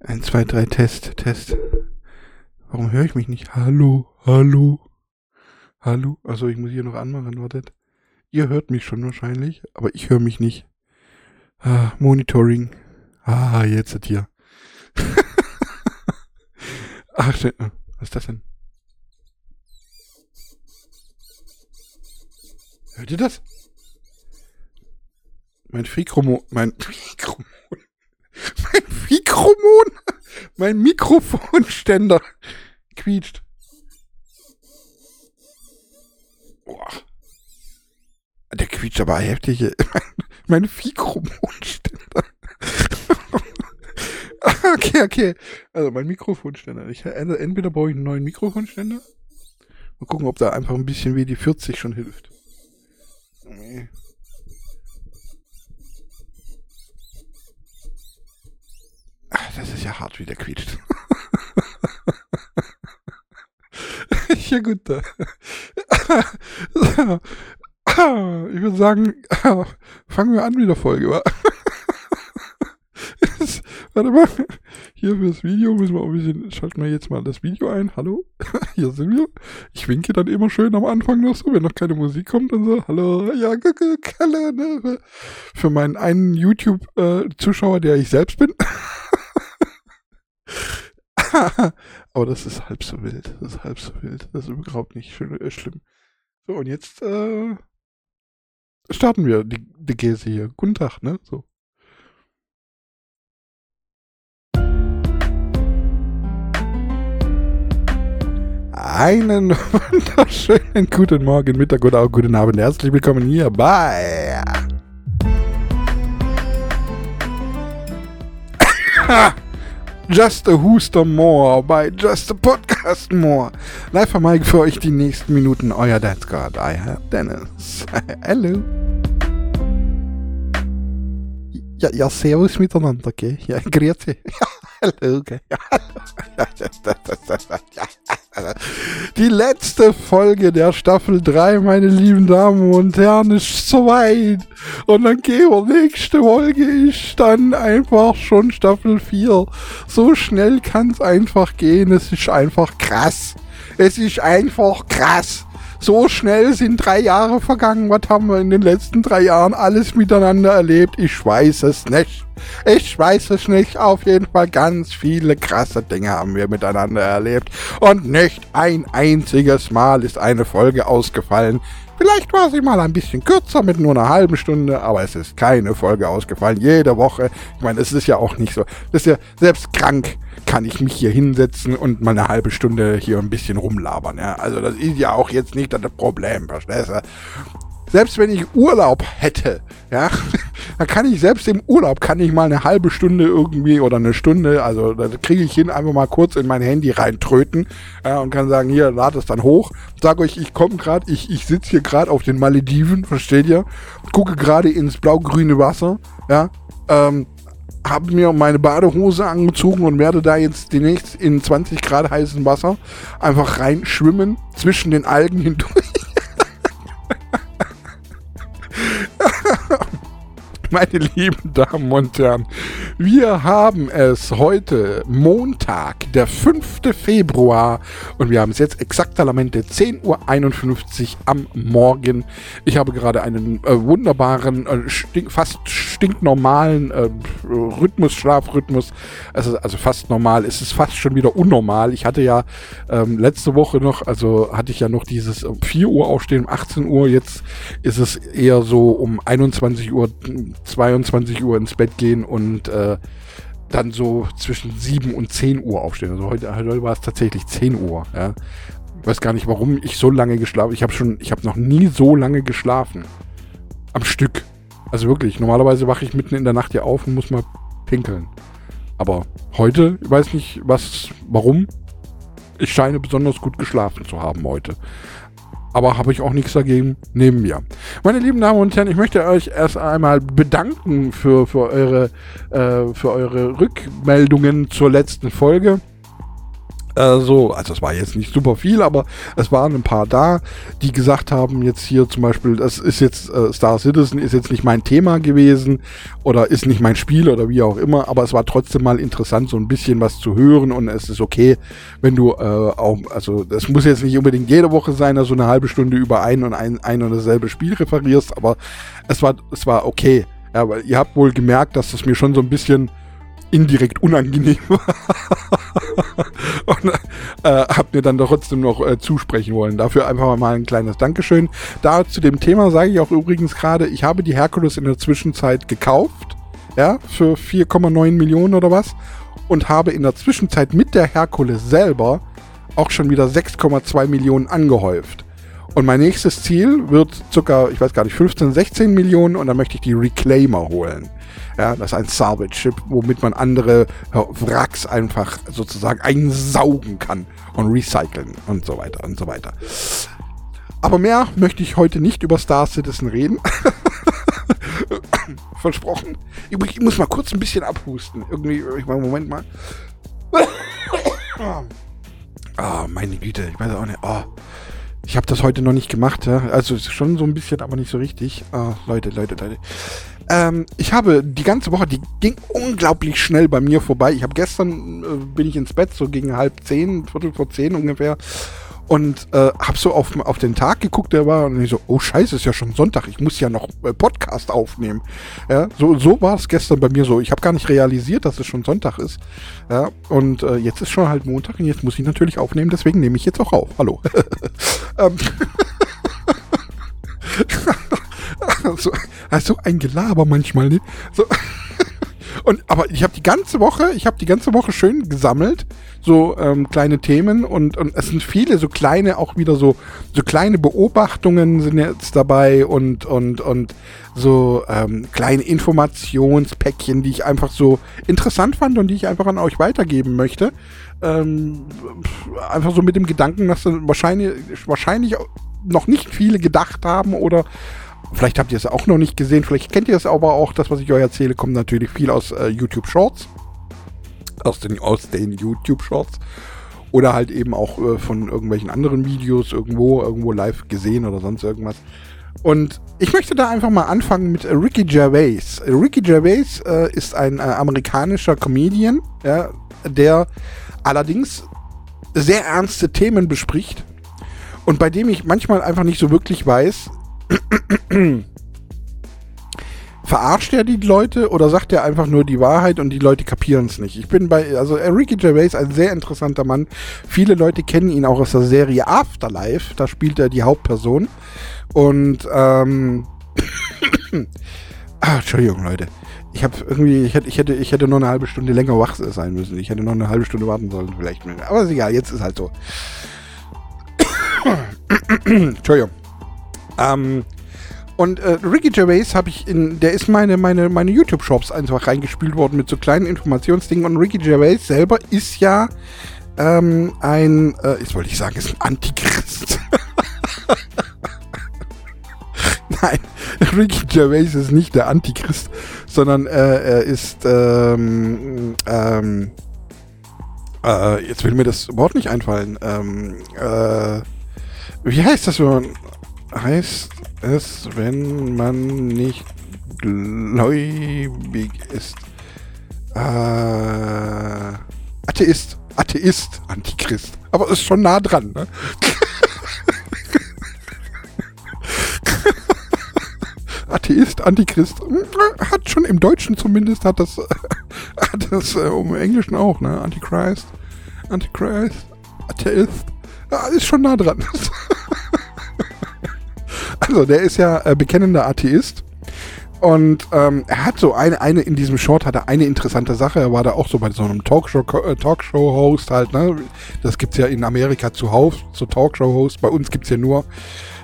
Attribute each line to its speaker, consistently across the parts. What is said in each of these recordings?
Speaker 1: Eins, zwei, drei, Test, Test. Warum höre ich mich nicht? Hallo, hallo, hallo. Also ich muss hier noch anmachen, wartet. Ihr hört mich schon wahrscheinlich, aber ich höre mich nicht. Ah, Monitoring. Ah, jetzt hat hier. Ach, was ist das denn? Hört ihr das? Mein Fikromon, mein Mikromon, mein Mikromon, mein Mikrofonständer quietscht. Boah. Der quietscht aber heftig. Mein, mein Mikrofonständer. okay, okay. Also mein Mikrofonständer. Ich, also entweder brauche ich einen neuen Mikrofonständer. Mal gucken, ob da einfach ein bisschen wie die 40 schon hilft. Nee. Das ist ja hart, wie der quietscht. ja gut. Da. Ich würde sagen, fangen wir an mit der Folge. Wa? Warte mal. Hier für das Video müssen wir auch ein bisschen, schalten wir jetzt mal das Video ein. Hallo, hier sind wir. Ich winke dann immer schön am Anfang noch so, wenn noch keine Musik kommt und so. Hallo, ja, Kalle, ne? Für meinen einen YouTube-Zuschauer, der ich selbst bin. Aber das ist halb so wild. Das ist halb so wild. Das ist überhaupt nicht schön, äh, schlimm. So, und jetzt äh, starten wir die, die Gäse hier. Guten Tag, ne? So. Einen wunderschönen guten Morgen, Mittag oder auch guten Abend. Herzlich willkommen hier bei. Just a Hooster More bei Just a Podcast More. Live am Mike für euch die nächsten Minuten. Euer Dad's God. I have Dennis. Hello. Ja, ja, servus miteinander, gell? Ja, grüezi. Ja, hallo, gell? Ja, hallo. Die letzte Folge der Staffel 3, meine lieben Damen und Herren, ist soweit. Und dann gehen wir, nächste Folge ist dann einfach schon Staffel 4. So schnell kann es einfach gehen. Es ist einfach krass. Es ist einfach krass. So schnell sind drei Jahre vergangen. Was haben wir in den letzten drei Jahren alles miteinander erlebt? Ich weiß es nicht. Ich weiß es nicht. Auf jeden Fall ganz viele krasse Dinge haben wir miteinander erlebt. Und nicht ein einziges Mal ist eine Folge ausgefallen. Vielleicht war sie mal ein bisschen kürzer mit nur einer halben Stunde, aber es ist keine Folge ausgefallen. Jede Woche. Ich meine, es ist ja auch nicht so. Das ist ja selbst krank kann ich mich hier hinsetzen und mal eine halbe Stunde hier ein bisschen rumlabern. Ja? Also das ist ja auch jetzt nicht das Problem, verstehst du? Selbst wenn ich Urlaub hätte, ja, dann kann ich selbst im Urlaub kann ich mal eine halbe Stunde irgendwie oder eine Stunde, also da kriege ich hin, einfach mal kurz in mein Handy reintröten ja, und kann sagen, hier, lad es dann hoch. Sag euch, ich komme gerade, ich, ich sitze hier gerade auf den Malediven, versteht ihr? Gucke gerade ins blau-grüne Wasser, ja, ähm, habe mir meine Badehose angezogen und werde da jetzt demnächst in 20 Grad heißem Wasser einfach reinschwimmen zwischen den Algen hindurch. Meine lieben Damen und Herren, wir haben es heute Montag, der 5. Februar und wir haben es jetzt exakteramente 10.51 Uhr am Morgen. Ich habe gerade einen äh, wunderbaren, äh, stink, fast stinknormalen äh, Rhythmus, Schlafrhythmus. Also, also fast normal. Es ist fast schon wieder unnormal. Ich hatte ja ähm, letzte Woche noch, also hatte ich ja noch dieses um 4 Uhr aufstehen, um 18 Uhr. Jetzt ist es eher so um 21 Uhr 22 Uhr ins Bett gehen und äh, dann so zwischen 7 und 10 Uhr aufstehen. Also heute, heute war es tatsächlich 10 Uhr. Ja. Ich weiß gar nicht, warum ich so lange geschlafen Ich habe schon, ich habe noch nie so lange geschlafen. Am Stück. Also wirklich, normalerweise wache ich mitten in der Nacht hier auf und muss mal pinkeln. Aber heute, ich weiß nicht, was, warum. Ich scheine besonders gut geschlafen zu haben heute aber habe ich auch nichts dagegen neben mir. Meine lieben Damen und Herren, ich möchte euch erst einmal bedanken für, für, eure, äh, für eure Rückmeldungen zur letzten Folge. Äh, so, also es war jetzt nicht super viel, aber es waren ein paar da, die gesagt haben, jetzt hier zum Beispiel, das ist jetzt äh, Star Citizen ist jetzt nicht mein Thema gewesen oder ist nicht mein Spiel oder wie auch immer, aber es war trotzdem mal interessant, so ein bisschen was zu hören und es ist okay, wenn du äh, auch, also es muss jetzt nicht unbedingt jede Woche sein, du eine halbe Stunde über ein und ein, ein und dasselbe Spiel referierst, aber es war, es war okay. Ja, weil ihr habt wohl gemerkt, dass das mir schon so ein bisschen indirekt unangenehm war. und äh, habt mir dann trotzdem noch äh, zusprechen wollen. Dafür einfach mal ein kleines Dankeschön. Da zu dem Thema sage ich auch übrigens gerade, ich habe die Herkules in der Zwischenzeit gekauft. Ja, für 4,9 Millionen oder was. Und habe in der Zwischenzeit mit der Herkules selber auch schon wieder 6,2 Millionen angehäuft. Und mein nächstes Ziel wird circa, ich weiß gar nicht, 15, 16 Millionen und dann möchte ich die Reclaimer holen. Ja, das ist ein Salvage-Chip, womit man andere Wracks einfach sozusagen einsaugen kann und recyceln und so weiter und so weiter. Aber mehr möchte ich heute nicht über Star Citizen reden. Versprochen. Ich muss mal kurz ein bisschen abhusten. Irgendwie, ich meine, Moment mal. Oh, meine Güte, ich weiß auch nicht. Oh. Ich habe das heute noch nicht gemacht, ja. Also schon so ein bisschen, aber nicht so richtig. Oh, Leute, Leute, Leute. Ähm, ich habe die ganze Woche, die ging unglaublich schnell bei mir vorbei. Ich habe gestern, äh, bin ich ins Bett, so gegen halb zehn, Viertel vor zehn ungefähr. Und äh, habe so auf, auf den Tag geguckt, der war, und ich so, oh scheiße, ist ja schon Sonntag, ich muss ja noch äh, Podcast aufnehmen. Ja, so, so war es gestern bei mir so. Ich habe gar nicht realisiert, dass es schon Sonntag ist. Ja, und äh, jetzt ist schon halt Montag und jetzt muss ich natürlich aufnehmen, deswegen nehme ich jetzt auch auf. Hallo. ähm. so, also ein Gelaber manchmal, ne? So. Und aber ich habe die ganze Woche, ich habe die ganze Woche schön gesammelt, so ähm, kleine Themen und, und es sind viele so kleine, auch wieder so so kleine Beobachtungen sind jetzt dabei und und und so ähm, kleine Informationspäckchen, die ich einfach so interessant fand und die ich einfach an euch weitergeben möchte. Ähm, einfach so mit dem Gedanken, dass wahrscheinlich wahrscheinlich noch nicht viele gedacht haben oder Vielleicht habt ihr es auch noch nicht gesehen, vielleicht kennt ihr es aber auch. Das, was ich euch erzähle, kommt natürlich viel aus äh, YouTube Shorts. Aus den, aus den YouTube Shorts. Oder halt eben auch äh, von irgendwelchen anderen Videos irgendwo, irgendwo live gesehen oder sonst irgendwas. Und ich möchte da einfach mal anfangen mit Ricky Gervais. Ricky Gervais äh, ist ein äh, amerikanischer Comedian, ja, der allerdings sehr ernste Themen bespricht und bei dem ich manchmal einfach nicht so wirklich weiß, Verarscht er die Leute oder sagt er einfach nur die Wahrheit und die Leute kapieren es nicht? Ich bin bei, also Ricky Gervais, ein sehr interessanter Mann. Viele Leute kennen ihn auch aus der Serie Afterlife. Da spielt er die Hauptperson. Und, ähm, ah, Entschuldigung, Leute. Ich habe irgendwie, ich hätte, ich hätte, ich hätte noch eine halbe Stunde länger wach sein müssen. Ich hätte noch eine halbe Stunde warten sollen, vielleicht. Aber ist egal, jetzt ist halt so. Entschuldigung. Ähm, und äh, Ricky Gervais habe ich in, der ist meine, meine, meine YouTube-Shops einfach reingespielt worden mit so kleinen Informationsdingen. Und Ricky Gervais selber ist ja ähm, ein, äh, jetzt wollte ich sagen, ist ein Antichrist. Nein, Ricky Gervais ist nicht der Antichrist, sondern äh, er ist, ähm, ähm, äh, jetzt will mir das Wort nicht einfallen. Ähm, äh, wie heißt das, wenn man heißt es, wenn man nicht gläubig ist? Äh, Atheist. Atheist, Antichrist. Aber ist schon nah dran, ne? Atheist, Antichrist. Hat schon im Deutschen zumindest, hat das, hat das äh, im Englischen auch, ne? Antichrist, Antichrist, Atheist. Ja, ist schon nah dran. Also, der ist ja äh, bekennender Atheist. Und ähm, er hat so eine, eine, in diesem Short hat er eine interessante Sache. Er war da auch so bei so einem Talkshow-Host äh, Talkshow halt, ne? Das gibt's ja in Amerika zuhauf, so Talkshow-Host. Bei uns gibt's ja nur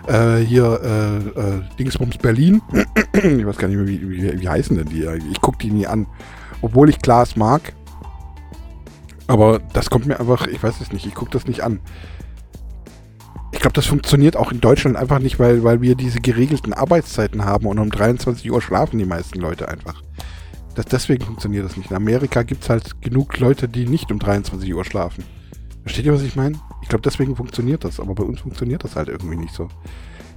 Speaker 1: äh, hier äh, äh, Dingsbums Berlin. ich weiß gar nicht mehr, wie, wie, wie heißen denn die? Ich guck die nie an. Obwohl ich Glas mag. Aber das kommt mir einfach, ich weiß es nicht, ich guck das nicht an. Ich glaube, das funktioniert auch in Deutschland einfach nicht, weil, weil wir diese geregelten Arbeitszeiten haben und um 23 Uhr schlafen die meisten Leute einfach. Das, deswegen funktioniert das nicht. In Amerika gibt es halt genug Leute, die nicht um 23 Uhr schlafen. Versteht ihr, was ich meine? Ich glaube, deswegen funktioniert das, aber bei uns funktioniert das halt irgendwie nicht so.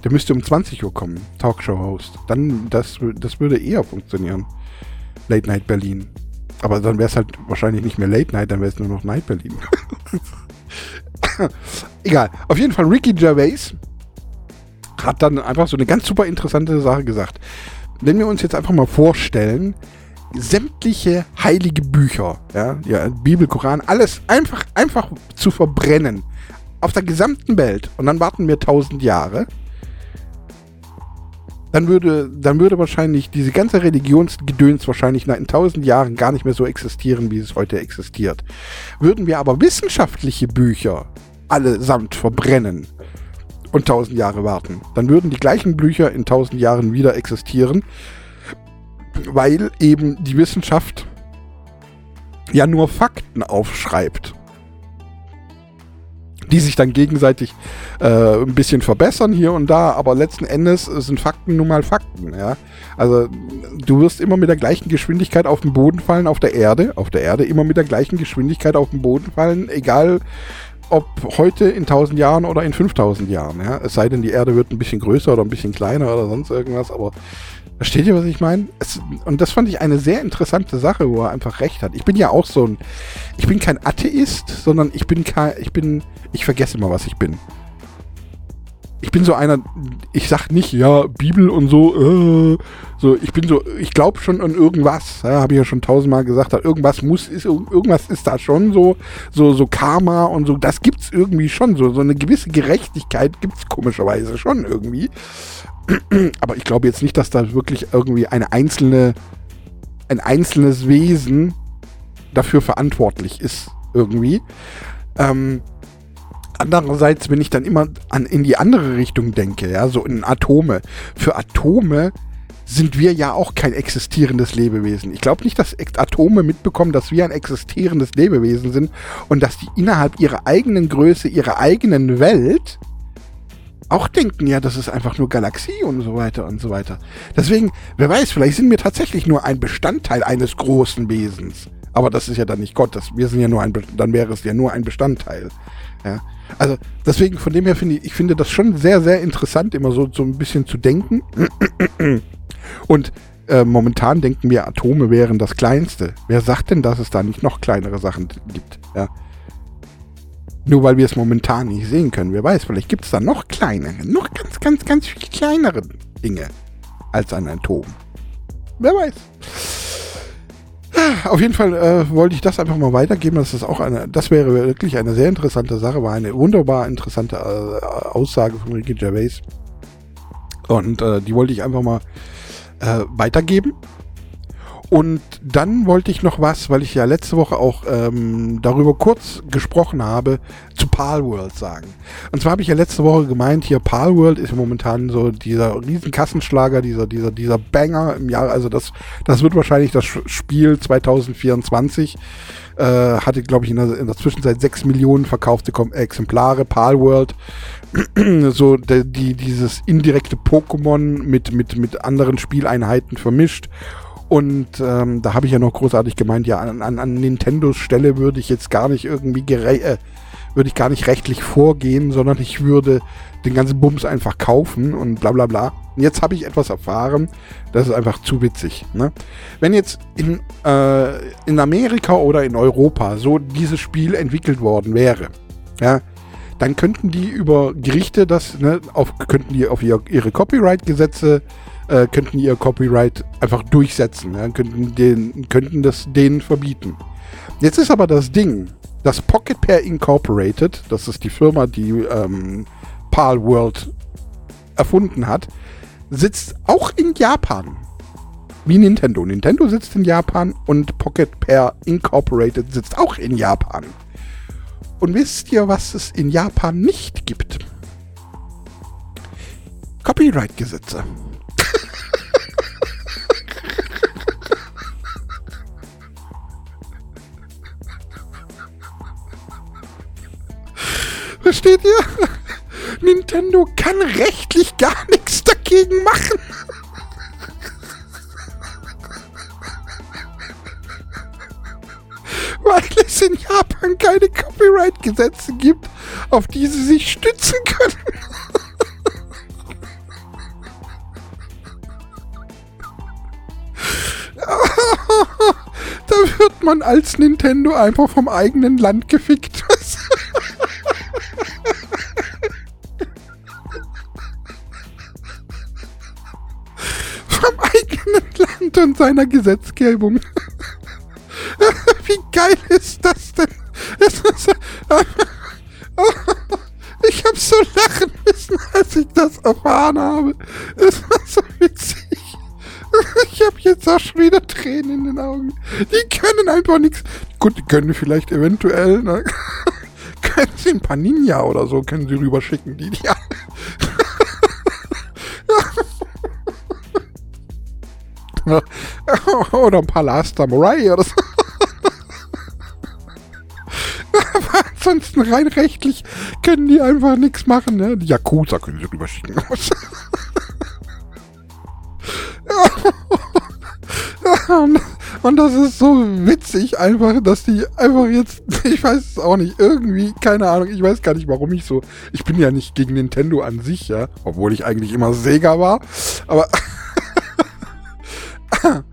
Speaker 1: Der müsste um 20 Uhr kommen, Talkshow-Host. Dann, das, das würde eher funktionieren. Late Night Berlin. Aber dann wäre es halt wahrscheinlich nicht mehr Late Night, dann wäre es nur noch Night Berlin. Egal. Auf jeden Fall, Ricky Gervais hat dann einfach so eine ganz super interessante Sache gesagt. Wenn wir uns jetzt einfach mal vorstellen, sämtliche heilige Bücher, ja, ja, Bibel, Koran, alles einfach, einfach zu verbrennen. Auf der gesamten Welt. Und dann warten wir tausend Jahre dann würde, dann würde wahrscheinlich diese ganze Religionsgedöns wahrscheinlich in tausend Jahren gar nicht mehr so existieren, wie es heute existiert. Würden wir aber wissenschaftliche Bücher allesamt verbrennen und tausend Jahre warten, dann würden die gleichen Bücher in tausend Jahren wieder existieren, weil eben die Wissenschaft ja nur Fakten aufschreibt die sich dann gegenseitig äh, ein bisschen verbessern hier und da, aber letzten Endes sind Fakten nun mal Fakten, ja. Also du wirst immer mit der gleichen Geschwindigkeit auf den Boden fallen, auf der Erde, auf der Erde immer mit der gleichen Geschwindigkeit auf den Boden fallen, egal ob heute in 1000 Jahren oder in 5000 Jahren, ja. Es sei denn, die Erde wird ein bisschen größer oder ein bisschen kleiner oder sonst irgendwas, aber Versteht ihr, was ich meine? Und das fand ich eine sehr interessante Sache, wo er einfach recht hat. Ich bin ja auch so ein, ich bin kein Atheist, sondern ich bin kein, ich bin, ich vergesse immer, was ich bin. Ich bin so einer, ich sag nicht, ja, Bibel und so, äh, so, ich bin so, ich glaube schon an irgendwas, ja, habe ich ja schon tausendmal gesagt, irgendwas muss, ist, irgendwas ist da schon so, so, so Karma und so, das gibt's irgendwie schon, so, so eine gewisse Gerechtigkeit gibt's komischerweise schon irgendwie. Aber ich glaube jetzt nicht, dass da wirklich irgendwie eine einzelne, ein einzelnes Wesen dafür verantwortlich ist, irgendwie. Ähm, andererseits, wenn ich dann immer an, in die andere Richtung denke, ja, so in Atome. Für Atome sind wir ja auch kein existierendes Lebewesen. Ich glaube nicht, dass Atome mitbekommen, dass wir ein existierendes Lebewesen sind und dass die innerhalb ihrer eigenen Größe, ihrer eigenen Welt auch denken, ja, das ist einfach nur Galaxie und so weiter und so weiter. Deswegen, wer weiß, vielleicht sind wir tatsächlich nur ein Bestandteil eines großen Wesens. Aber das ist ja dann nicht Gott, das, wir sind ja nur ein, dann wäre es ja nur ein Bestandteil. Ja. Also deswegen, von dem her finde ich, ich finde das schon sehr, sehr interessant, immer so, so ein bisschen zu denken. Und äh, momentan denken wir, Atome wären das Kleinste. Wer sagt denn, dass es da nicht noch kleinere Sachen gibt? Ja. Nur weil wir es momentan nicht sehen können. Wer weiß, vielleicht gibt es da noch kleinere, noch ganz, ganz, ganz viel kleinere Dinge als ein Atom. Wer weiß. Auf jeden Fall äh, wollte ich das einfach mal weitergeben. Das ist auch eine, das wäre wirklich eine sehr interessante Sache, war eine wunderbar interessante äh, Aussage von Ricky Gervais. Und äh, die wollte ich einfach mal äh, weitergeben. Und dann wollte ich noch was, weil ich ja letzte Woche auch ähm, darüber kurz gesprochen habe, zu Palworld sagen. Und zwar habe ich ja letzte Woche gemeint, hier Palworld ist momentan so dieser riesen Kassenschlager, dieser, dieser, dieser Banger im Jahr. Also das, das wird wahrscheinlich das Spiel 2024. Äh, hatte, glaube ich, in der, in der Zwischenzeit 6 Millionen verkaufte Exemplare. Palworld so die, dieses indirekte Pokémon mit, mit, mit anderen Spieleinheiten vermischt und ähm, da habe ich ja noch großartig gemeint, ja, an, an, an Nintendos Stelle würde ich jetzt gar nicht irgendwie äh, würde ich gar nicht rechtlich vorgehen, sondern ich würde den ganzen Bums einfach kaufen und bla bla bla. Und jetzt habe ich etwas erfahren, das ist einfach zu witzig. Ne? Wenn jetzt in, äh, in Amerika oder in Europa so dieses Spiel entwickelt worden wäre, ja, dann könnten die über Gerichte das, ne, auf, könnten die auf ihr, ihre Copyright-Gesetze äh, könnten ihr Copyright einfach durchsetzen, ja, könnten, den, könnten das denen verbieten. Jetzt ist aber das Ding, das Pocket Pair Incorporated, das ist die Firma, die ähm, PAL World erfunden hat, sitzt auch in Japan. Wie Nintendo. Nintendo sitzt in Japan und Pocket Pair Incorporated sitzt auch in Japan. Und wisst ihr, was es in Japan nicht gibt? Copyright-Gesetze. Versteht ihr? Nintendo kann rechtlich gar nichts dagegen machen. Weil es in Japan keine Copyright-Gesetze gibt, auf die sie sich stützen können. da wird man als Nintendo einfach vom eigenen Land gefickt. vom eigenen Land und seiner Gesetzgebung. Wie geil ist das denn? Ich habe so lachen müssen, als ich das erfahren habe. Es war so. Ich habe jetzt auch schon wieder Tränen in den Augen. Die können einfach nichts. Gut, die können vielleicht eventuell, ne? Können sie ein paar Ninja oder so, können sie rüberschicken, die ja. oder ein paar Last Samurai oder so. Aber ansonsten rein rechtlich können die einfach nichts machen, ne? Die Yakuza können sie rüberschicken. Und das ist so witzig einfach, dass die einfach jetzt, ich weiß es auch nicht, irgendwie, keine Ahnung, ich weiß gar nicht, warum ich so, ich bin ja nicht gegen Nintendo an sich, ja, obwohl ich eigentlich immer Sega war, aber,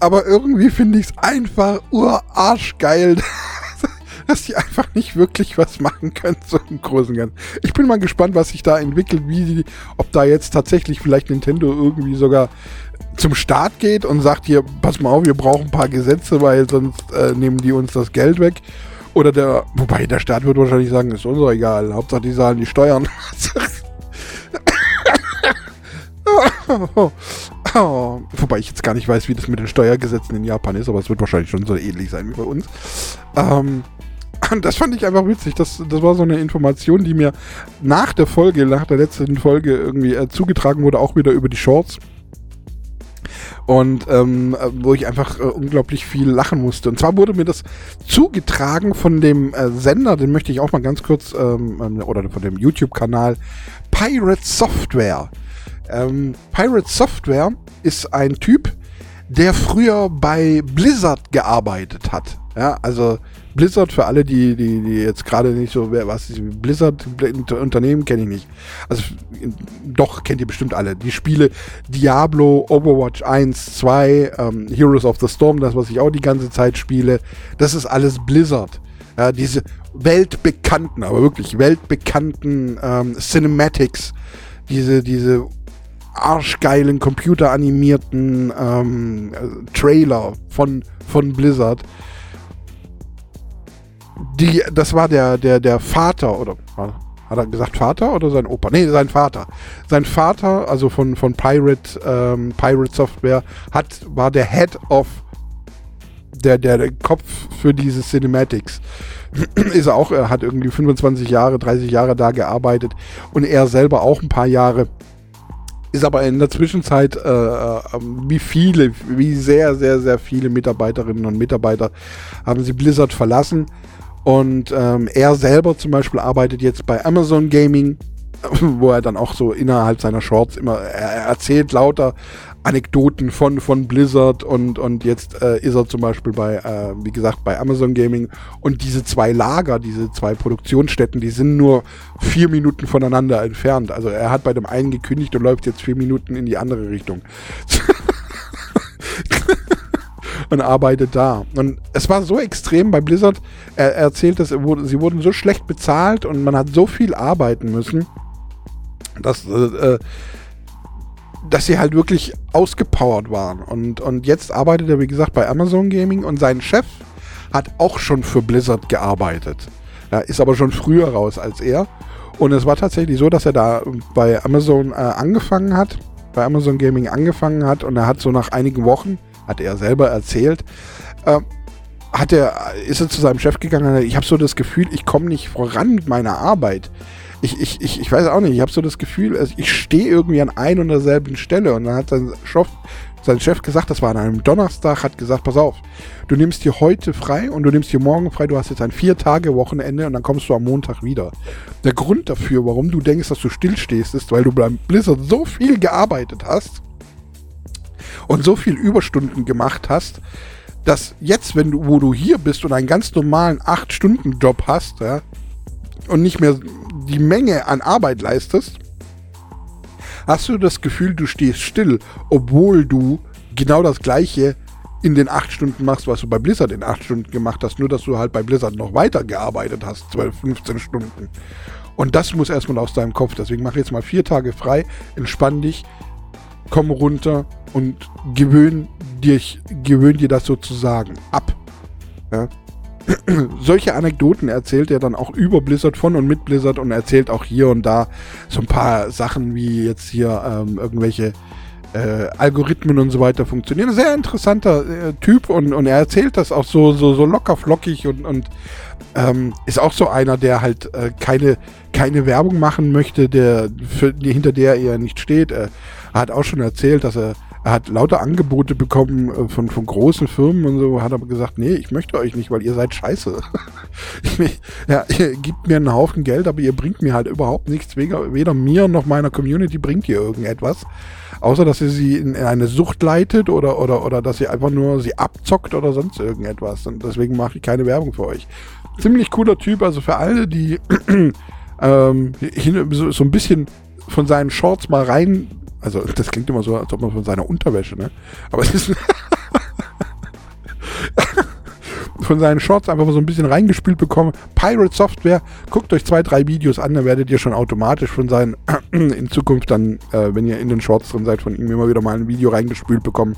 Speaker 1: aber irgendwie finde ich es einfach urarschgeil, dass die einfach nicht wirklich was machen können, so im Großen und Ganzen. Ich bin mal gespannt, was sich da entwickelt, wie die, ob da jetzt tatsächlich vielleicht Nintendo irgendwie sogar zum Staat geht und sagt hier, pass mal auf, wir brauchen ein paar Gesetze, weil sonst äh, nehmen die uns das Geld weg. Oder der, wobei der Staat wird wahrscheinlich sagen, ist uns egal, Hauptsache die zahlen die Steuern. oh, wobei ich jetzt gar nicht weiß, wie das mit den Steuergesetzen in Japan ist, aber es wird wahrscheinlich schon so ähnlich sein wie bei uns. Ähm, das fand ich einfach witzig. Das, das war so eine Information, die mir nach der Folge, nach der letzten Folge irgendwie äh, zugetragen wurde, auch wieder über die Shorts und ähm, wo ich einfach äh, unglaublich viel lachen musste. Und zwar wurde mir das zugetragen von dem äh, Sender, den möchte ich auch mal ganz kurz, ähm, ähm oder von dem YouTube-Kanal Pirate Software. Ähm, Pirate Software ist ein Typ, der früher bei Blizzard gearbeitet hat. Ja, also Blizzard für alle, die, die, die jetzt gerade nicht so, wer was Blizzard Unternehmen kenne ich nicht. Also doch kennt ihr bestimmt alle. Die Spiele Diablo, Overwatch 1, 2, ähm, Heroes of the Storm, das was ich auch die ganze Zeit spiele, das ist alles Blizzard. Ja, diese weltbekannten, aber wirklich weltbekannten ähm, Cinematics, diese, diese arschgeilen computeranimierten ähm, Trailer von, von Blizzard die, das war der, der, der Vater, oder hat er gesagt Vater oder sein Opa? Nee, sein Vater. Sein Vater, also von, von Pirate, ähm, Pirate Software, hat, war der Head of der, der, der Kopf für diese Cinematics. ist er auch, er hat irgendwie 25 Jahre, 30 Jahre da gearbeitet und er selber auch ein paar Jahre. Ist aber in der Zwischenzeit, äh, äh wie viele, wie sehr, sehr, sehr viele Mitarbeiterinnen und Mitarbeiter haben sie Blizzard verlassen und ähm, er selber zum Beispiel arbeitet jetzt bei Amazon Gaming, wo er dann auch so innerhalb seiner Shorts immer, er erzählt lauter Anekdoten von, von Blizzard und, und jetzt äh, ist er zum Beispiel bei, äh, wie gesagt, bei Amazon Gaming und diese zwei Lager, diese zwei Produktionsstätten, die sind nur vier Minuten voneinander entfernt. Also er hat bei dem einen gekündigt und läuft jetzt vier Minuten in die andere Richtung. und arbeitet da. Und es war so extrem bei Blizzard. Er, er erzählt, dass er wurde, sie wurden so schlecht bezahlt und man hat so viel arbeiten müssen, dass, äh, dass sie halt wirklich ausgepowert waren. Und, und jetzt arbeitet er, wie gesagt, bei Amazon Gaming und sein Chef hat auch schon für Blizzard gearbeitet. Er ist aber schon früher raus als er. Und es war tatsächlich so, dass er da bei Amazon äh, angefangen hat, bei Amazon Gaming angefangen hat und er hat so nach einigen Wochen hat er selber erzählt, äh, hat er, ist er zu seinem Chef gegangen, ich habe so das Gefühl, ich komme nicht voran mit meiner Arbeit. Ich, ich, ich, ich weiß auch nicht, ich habe so das Gefühl, also ich stehe irgendwie an ein und derselben Stelle. Und dann hat sein Chef, sein Chef gesagt, das war an einem Donnerstag, hat gesagt, pass auf, du nimmst dir heute frei und du nimmst dir morgen frei, du hast jetzt ein Vier-Tage-Wochenende und dann kommst du am Montag wieder. Der Grund dafür, warum du denkst, dass du stillstehst, ist, weil du beim Blizzard so viel gearbeitet hast, und so viel Überstunden gemacht hast, dass jetzt, wenn du, wo du hier bist und einen ganz normalen 8-Stunden-Job hast, ja, und nicht mehr die Menge an Arbeit leistest, hast du das Gefühl, du stehst still, obwohl du genau das gleiche in den acht Stunden machst, was du bei Blizzard in acht Stunden gemacht hast, nur dass du halt bei Blizzard noch weiter gearbeitet hast, 12, 15 Stunden. Und das muss erstmal aus deinem Kopf. Deswegen mach jetzt mal vier Tage frei, entspann dich, komm runter und gewöhn dir, gewöhn dir das sozusagen ab. Ja? solche Anekdoten erzählt er dann auch über Blizzard von und mit Blizzard und erzählt auch hier und da so ein paar Sachen wie jetzt hier ähm, irgendwelche äh, Algorithmen und so weiter funktionieren. Sehr interessanter äh, Typ und, und er erzählt das auch so, so, so locker flockig und, und ähm, ist auch so einer, der halt äh, keine, keine Werbung machen möchte, der für, hinter der er nicht steht. Er hat auch schon erzählt, dass er er hat lauter Angebote bekommen äh, von, von großen Firmen und so, hat aber gesagt, nee, ich möchte euch nicht, weil ihr seid scheiße. ja, ihr gebt mir einen Haufen Geld, aber ihr bringt mir halt überhaupt nichts. Weder, weder mir noch meiner Community bringt ihr irgendetwas. Außer, dass ihr sie in eine Sucht leitet oder, oder, oder dass ihr einfach nur sie abzockt oder sonst irgendetwas. Und deswegen mache ich keine Werbung für euch. Ziemlich cooler Typ, also für alle, die ähm, so, so ein bisschen von seinen Shorts mal rein also das klingt immer so, als ob man von seiner Unterwäsche, ne? Aber es ist von seinen Shorts einfach mal so ein bisschen reingespielt bekommen. Pirate Software, guckt euch zwei, drei Videos an, dann werdet ihr schon automatisch von seinen, in Zukunft dann, äh, wenn ihr in den Shorts drin seid, von ihm immer wieder mal ein Video reingespült bekommen.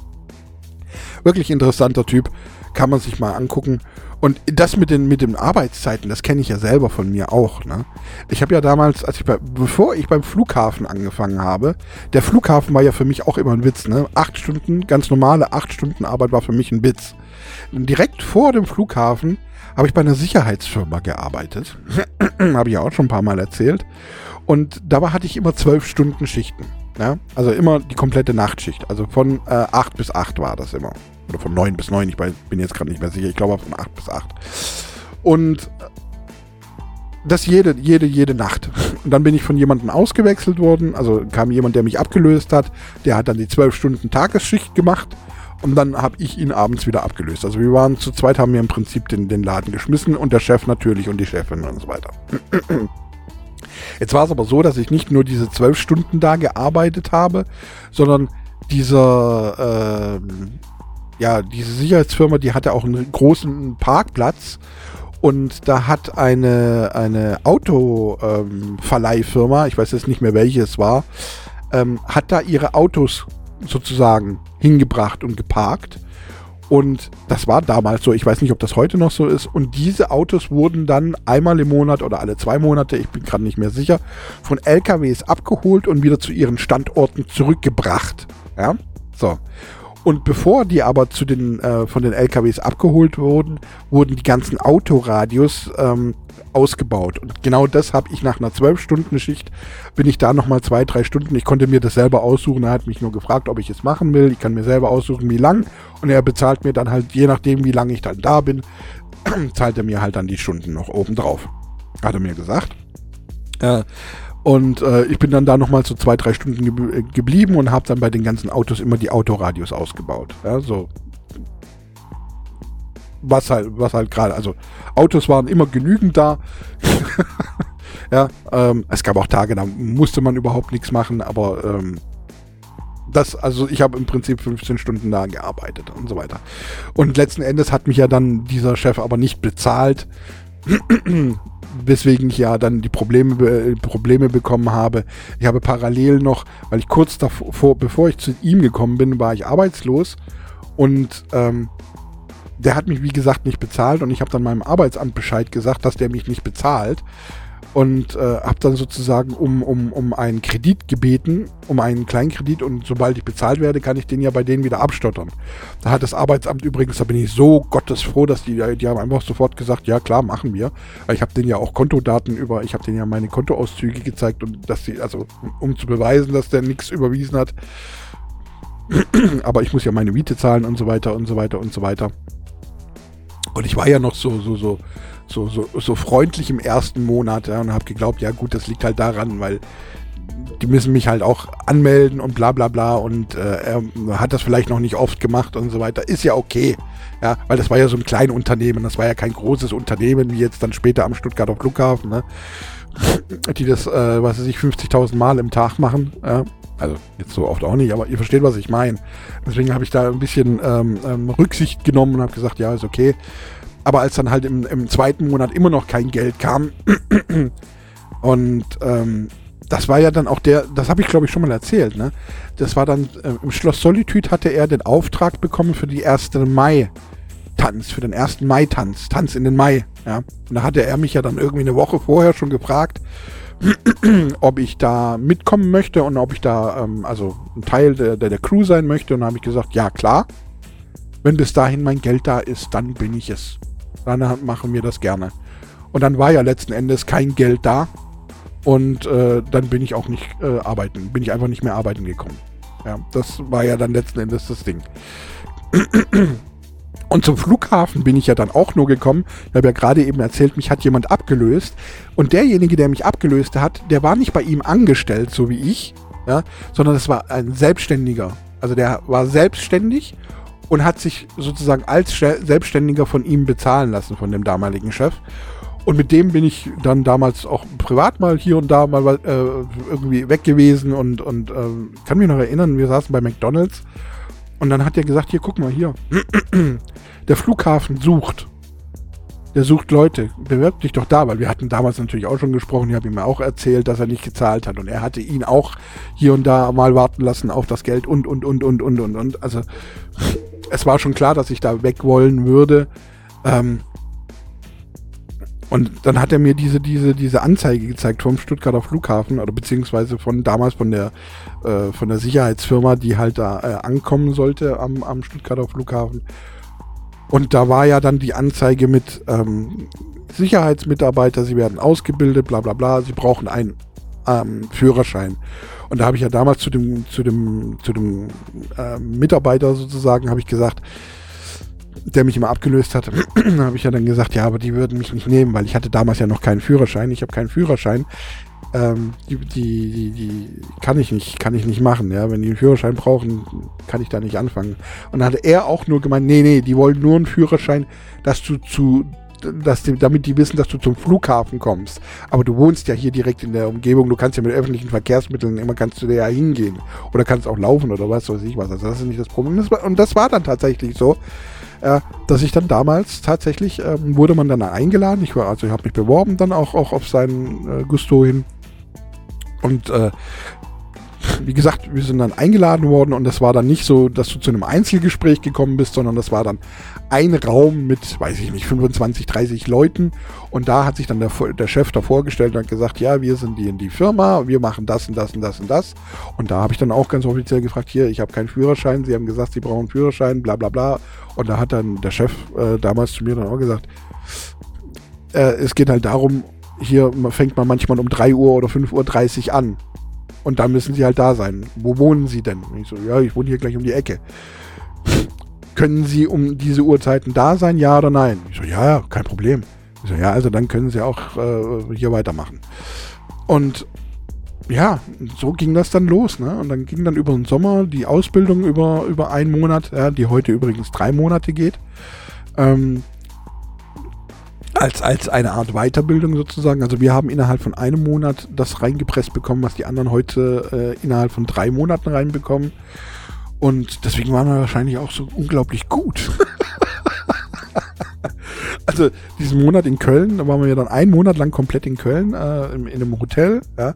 Speaker 1: Wirklich interessanter Typ, kann man sich mal angucken. Und das mit den, mit den Arbeitszeiten, das kenne ich ja selber von mir auch. Ne? Ich habe ja damals, als ich bei, bevor ich beim Flughafen angefangen habe, der Flughafen war ja für mich auch immer ein Witz. Ne? Acht Stunden, ganz normale acht Stunden Arbeit war für mich ein Witz. Direkt vor dem Flughafen habe ich bei einer Sicherheitsfirma gearbeitet. habe ich ja auch schon ein paar Mal erzählt. Und dabei hatte ich immer zwölf Stunden Schichten. Ja? Also immer die komplette Nachtschicht. Also von äh, acht bis acht war das immer. Oder von 9 bis 9, ich bin jetzt gerade nicht mehr sicher. Ich glaube von 8 bis 8. Und das jede, jede, jede Nacht. Und dann bin ich von jemandem ausgewechselt worden. Also kam jemand, der mich abgelöst hat. Der hat dann die 12 Stunden Tagesschicht gemacht. Und dann habe ich ihn abends wieder abgelöst. Also wir waren zu zweit, haben wir im Prinzip den, den Laden geschmissen und der Chef natürlich und die Chefin und so weiter. Jetzt war es aber so, dass ich nicht nur diese zwölf Stunden da gearbeitet habe, sondern dieser, äh, ja, diese Sicherheitsfirma, die hatte auch einen großen Parkplatz und da hat eine, eine Autoverleihfirma, ähm, ich weiß jetzt nicht mehr welche es war, ähm, hat da ihre Autos sozusagen hingebracht und geparkt. Und das war damals so, ich weiß nicht, ob das heute noch so ist. Und diese Autos wurden dann einmal im Monat oder alle zwei Monate, ich bin gerade nicht mehr sicher, von LKWs abgeholt und wieder zu ihren Standorten zurückgebracht. Ja, so. Und bevor die aber zu den, äh, von den LKWs abgeholt wurden, wurden die ganzen Autoradios ähm, ausgebaut. Und genau das habe ich nach einer 12-Stunden-Schicht, bin ich da nochmal zwei, drei Stunden. Ich konnte mir das selber aussuchen. Er hat mich nur gefragt, ob ich es machen will. Ich kann mir selber aussuchen, wie lang. Und er bezahlt mir dann halt, je nachdem, wie lange ich dann da bin, zahlt er mir halt dann die Stunden noch oben drauf. Hat er mir gesagt. Äh, und äh, ich bin dann da nochmal so zwei, drei Stunden ge äh, geblieben und habe dann bei den ganzen Autos immer die Autoradios ausgebaut. Ja, so. Was halt, was halt gerade, also Autos waren immer genügend da. ja, ähm, es gab auch Tage, da musste man überhaupt nichts machen, aber ähm, das, also ich habe im Prinzip 15 Stunden da gearbeitet und so weiter. Und letzten Endes hat mich ja dann dieser Chef aber nicht bezahlt weswegen ich ja dann die Probleme, Probleme bekommen habe. Ich habe parallel noch, weil ich kurz davor, bevor ich zu ihm gekommen bin, war ich arbeitslos und ähm, der hat mich wie gesagt nicht bezahlt und ich habe dann meinem Arbeitsamt Bescheid gesagt, dass der mich nicht bezahlt und äh, habe dann sozusagen um, um, um einen Kredit gebeten, um einen Kleinkredit und sobald ich bezahlt werde, kann ich den ja bei denen wieder abstottern. Da hat das Arbeitsamt übrigens, da bin ich so gottesfroh, dass die, die haben einfach sofort gesagt, ja klar, machen wir. Ich habe denen ja auch Kontodaten über, ich habe denen ja meine Kontoauszüge gezeigt und dass sie, also um zu beweisen, dass der nichts überwiesen hat. Aber ich muss ja meine Miete zahlen und so weiter und so weiter und so weiter. Und ich war ja noch so, so, so, so, so, so freundlich im ersten Monat ja, und habe geglaubt, ja gut, das liegt halt daran, weil die müssen mich halt auch anmelden und bla bla bla und äh, er hat das vielleicht noch nicht oft gemacht und so weiter. Ist ja okay. Ja, weil das war ja so ein kleines Unternehmen, das war ja kein großes Unternehmen, wie jetzt dann später am Stuttgarter Flughafen, ne? Die das, äh, was weiß ich, 50.000 Mal im Tag machen. Ja? Also jetzt so oft auch nicht, aber ihr versteht, was ich meine. Deswegen habe ich da ein bisschen ähm, ähm, Rücksicht genommen und habe gesagt, ja, ist okay. Aber als dann halt im, im zweiten Monat immer noch kein Geld kam und ähm, das war ja dann auch der, das habe ich glaube ich schon mal erzählt, ne? Das war dann, äh, im Schloss Solitude hatte er den Auftrag bekommen für die erste Mai-Tanz, für den ersten Mai-Tanz, Tanz in den Mai, ja. Und da hatte er mich ja dann irgendwie eine Woche vorher schon gefragt, ob ich da mitkommen möchte und ob ich da, ähm, also ein Teil der, der, der Crew sein möchte. Und da habe ich gesagt, ja klar, wenn bis dahin mein Geld da ist, dann bin ich es. Dann machen wir das gerne. Und dann war ja letzten Endes kein Geld da. Und äh, dann bin ich auch nicht äh, arbeiten, bin ich einfach nicht mehr arbeiten gekommen. Ja, das war ja dann letzten Endes das Ding. Und zum Flughafen bin ich ja dann auch nur gekommen. Ich habe ja gerade eben erzählt, mich hat jemand abgelöst. Und derjenige, der mich abgelöst hat, der war nicht bei ihm angestellt, so wie ich, ja, sondern es war ein Selbstständiger. Also der war selbstständig und hat sich sozusagen als Selbstständiger von ihm bezahlen lassen, von dem damaligen Chef. Und mit dem bin ich dann damals auch privat mal hier und da mal äh, irgendwie weg gewesen und, und äh, kann mich noch erinnern, wir saßen bei McDonalds und dann hat er gesagt, hier guck mal hier, der Flughafen sucht. Der sucht Leute, bewirb dich doch da, weil wir hatten damals natürlich auch schon gesprochen, ich habe ihm auch erzählt, dass er nicht gezahlt hat und er hatte ihn auch hier und da mal warten lassen auf das Geld und, und, und, und, und, und, und. Also es war schon klar, dass ich da weg wollen würde. Ähm, und dann hat er mir diese, diese, diese Anzeige gezeigt vom Stuttgarter Flughafen oder beziehungsweise von damals von der, äh, von der Sicherheitsfirma, die halt da äh, ankommen sollte am, am Stuttgarter Flughafen. Und da war ja dann die Anzeige mit ähm, Sicherheitsmitarbeiter, sie werden ausgebildet, bla bla bla, sie brauchen einen ähm, Führerschein. Und da habe ich ja damals zu dem, zu dem, zu dem äh, Mitarbeiter sozusagen, habe ich gesagt, der mich immer abgelöst hat, habe ich ja dann gesagt, ja, aber die würden mich nicht nehmen, weil ich hatte damals ja noch keinen Führerschein. Ich habe keinen Führerschein. Ähm, die, die, die, die, kann ich nicht, kann ich nicht machen, ja. Wenn die einen Führerschein brauchen, kann ich da nicht anfangen. Und dann hatte er auch nur gemeint, nee, nee, die wollen nur einen Führerschein, dass du zu, dass die, damit die wissen, dass du zum Flughafen kommst. Aber du wohnst ja hier direkt in der Umgebung, du kannst ja mit öffentlichen Verkehrsmitteln immer kannst du da ja hingehen. Oder kannst auch laufen oder was weiß ich was. Also das ist nicht das Problem. Und das war dann tatsächlich so äh, dass ich dann damals tatsächlich, ähm, wurde man dann eingeladen. Ich war, also ich habe mich beworben dann auch, auch auf seinen äh, Gusto hin. Und äh, wie gesagt, wir sind dann eingeladen worden und das war dann nicht so, dass du zu einem Einzelgespräch gekommen bist, sondern das war dann ein Raum mit, weiß ich nicht, 25, 30 Leuten. Und da hat sich dann der, der Chef da vorgestellt und hat gesagt, ja, wir sind die in die Firma, wir machen das und das und das und das. Und da habe ich dann auch ganz offiziell gefragt, hier, ich habe keinen Führerschein, sie haben gesagt, sie brauchen einen Führerschein, bla bla bla. Und da hat dann der Chef äh, damals zu mir dann auch gesagt, äh, es geht halt darum, hier fängt man manchmal um 3 Uhr oder 5.30 Uhr an. Und da müssen sie halt da sein. Wo wohnen sie denn? Und ich so, ja, ich wohne hier gleich um die Ecke. können sie um diese Uhrzeiten da sein, ja oder nein? Ich so, ja, ja, kein Problem. Ich so, ja, also dann können sie auch äh, hier weitermachen. Und ja, so ging das dann los, ne? Und dann ging dann über den Sommer die Ausbildung über, über einen Monat, ja, die heute übrigens drei Monate geht. Ähm, als, als eine Art Weiterbildung sozusagen. Also wir haben innerhalb von einem Monat das reingepresst bekommen, was die anderen heute äh, innerhalb von drei Monaten reinbekommen. Und deswegen waren wir wahrscheinlich auch so unglaublich gut. also diesen Monat in Köln, da waren wir dann einen Monat lang komplett in Köln, äh, in, in einem Hotel, ja.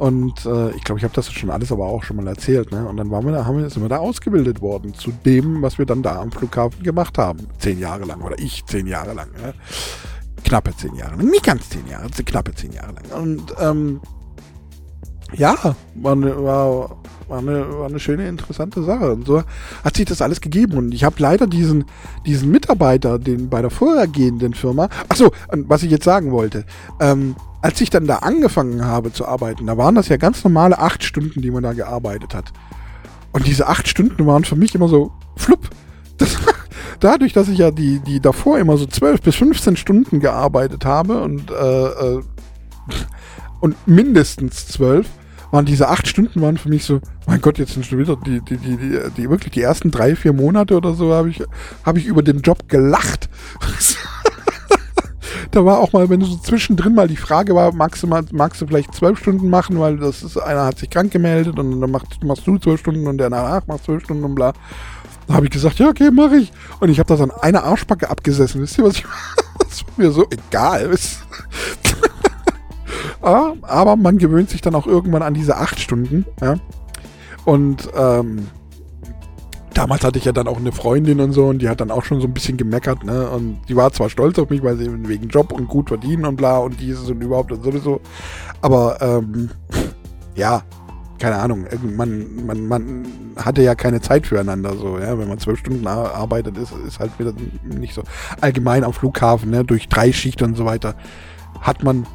Speaker 1: Und äh, ich glaube, ich habe das schon alles aber auch schon mal erzählt. Ne? Und dann waren wir da, haben wir, sind wir da ausgebildet worden zu dem, was wir dann da am Flughafen gemacht haben. Zehn Jahre lang oder ich zehn Jahre lang. Ne? Knappe zehn Jahre lang. Nicht ganz zehn Jahre, knappe zehn Jahre lang. Und ähm, ja, war eine, war, war, eine, war eine schöne, interessante Sache. Und so hat sich das alles gegeben. Und ich habe leider diesen, diesen Mitarbeiter, den bei der vorhergehenden Firma, ach so, was ich jetzt sagen wollte, ähm, als ich dann da angefangen habe zu arbeiten, da waren das ja ganz normale acht Stunden, die man da gearbeitet hat. Und diese acht Stunden waren für mich immer so flupp. Das, dadurch, dass ich ja die, die davor immer so zwölf bis 15 Stunden gearbeitet habe und, äh, äh, und mindestens zwölf, waren diese acht Stunden waren für mich so, mein Gott, jetzt sind schon wieder die, die, die, die, die wirklich die ersten drei, vier Monate oder so habe ich, habe ich über den Job gelacht. da war auch mal, wenn du so zwischendrin mal die Frage war, magst du, mal, magst du vielleicht zwölf Stunden machen, weil das ist, einer hat sich krank gemeldet und dann machst, machst du zwölf Stunden und der danach macht zwölf Stunden und bla. Da habe ich gesagt, ja, okay, mache ich. Und ich habe das an einer Arschbacke abgesessen. Wisst ihr, was ich Das war mir so egal. Aber man gewöhnt sich dann auch irgendwann an diese acht Stunden. Ja? Und ähm, damals hatte ich ja dann auch eine Freundin und so und die hat dann auch schon so ein bisschen gemeckert, ne? Und die war zwar stolz auf mich, weil sie wegen Job und gut verdienen und bla und dieses und überhaupt und sowieso. Aber ähm, ja, keine Ahnung, man, man, man hatte ja keine Zeit füreinander, so, ja, wenn man zwölf Stunden arbeitet, ist, ist halt wieder nicht so. Allgemein am Flughafen, ne, durch Dreischicht und so weiter, hat man,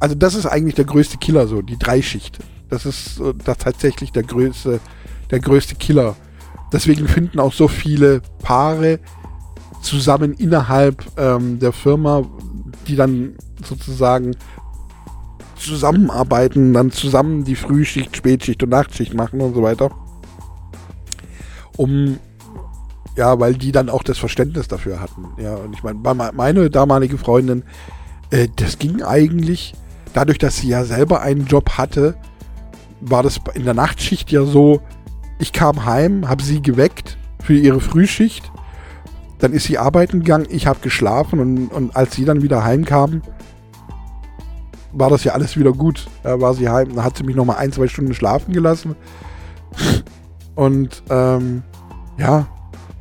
Speaker 1: also das ist eigentlich der größte Killer, so, die Dreischicht. Das ist das tatsächlich der größte, der größte Killer. Deswegen finden auch so viele Paare zusammen innerhalb ähm, der Firma, die dann sozusagen zusammenarbeiten, dann zusammen die Frühschicht, Spätschicht und Nachtschicht machen und so weiter. Um, ja, weil die dann auch das Verständnis dafür hatten. Ja, und ich meine, meine damalige Freundin, äh, das ging eigentlich, dadurch, dass sie ja selber einen Job hatte, war das in der Nachtschicht ja so, ich kam heim, habe sie geweckt für ihre Frühschicht, dann ist sie arbeiten gegangen, ich habe geschlafen und, und als sie dann wieder heimkam, war das ja alles wieder gut. Da war sie heim, da hat sie mich noch mal ein, zwei Stunden schlafen gelassen. Und ähm, ja,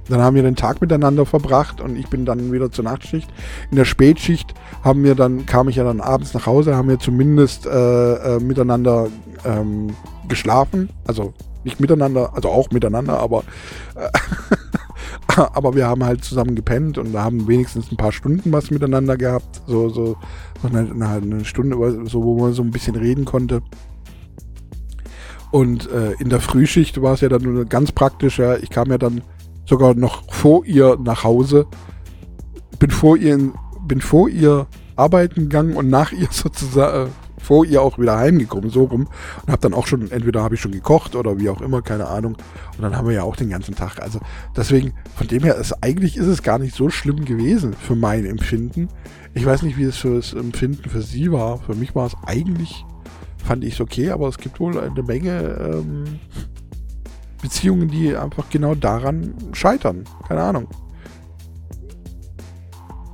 Speaker 1: dann haben wir den Tag miteinander verbracht und ich bin dann wieder zur Nachtschicht. In der Spätschicht haben wir dann, kam ich ja dann abends nach Hause, haben wir zumindest äh, äh, miteinander ähm, geschlafen. Also nicht miteinander, also auch miteinander, aber äh, aber wir haben halt zusammen gepennt und haben wenigstens ein paar Stunden was miteinander gehabt. So, so, eine, eine Stunde, so, wo man so ein bisschen reden konnte. Und äh, in der Frühschicht war es ja dann ganz praktisch. Ja, ich kam ja dann sogar noch vor ihr nach Hause. Bin vor ihr, bin vor ihr arbeiten gegangen und nach ihr sozusagen, vor ihr auch wieder heimgekommen, so rum. Und habe dann auch schon, entweder habe ich schon gekocht oder wie auch immer, keine Ahnung. Und dann haben wir ja auch den ganzen Tag. Also deswegen, von dem her, ist, eigentlich ist es gar nicht so schlimm gewesen für mein Empfinden. Ich weiß nicht, wie es für das Empfinden für sie war. Für mich war es eigentlich, fand ich es okay, aber es gibt wohl eine Menge ähm, Beziehungen, die einfach genau daran scheitern. Keine Ahnung.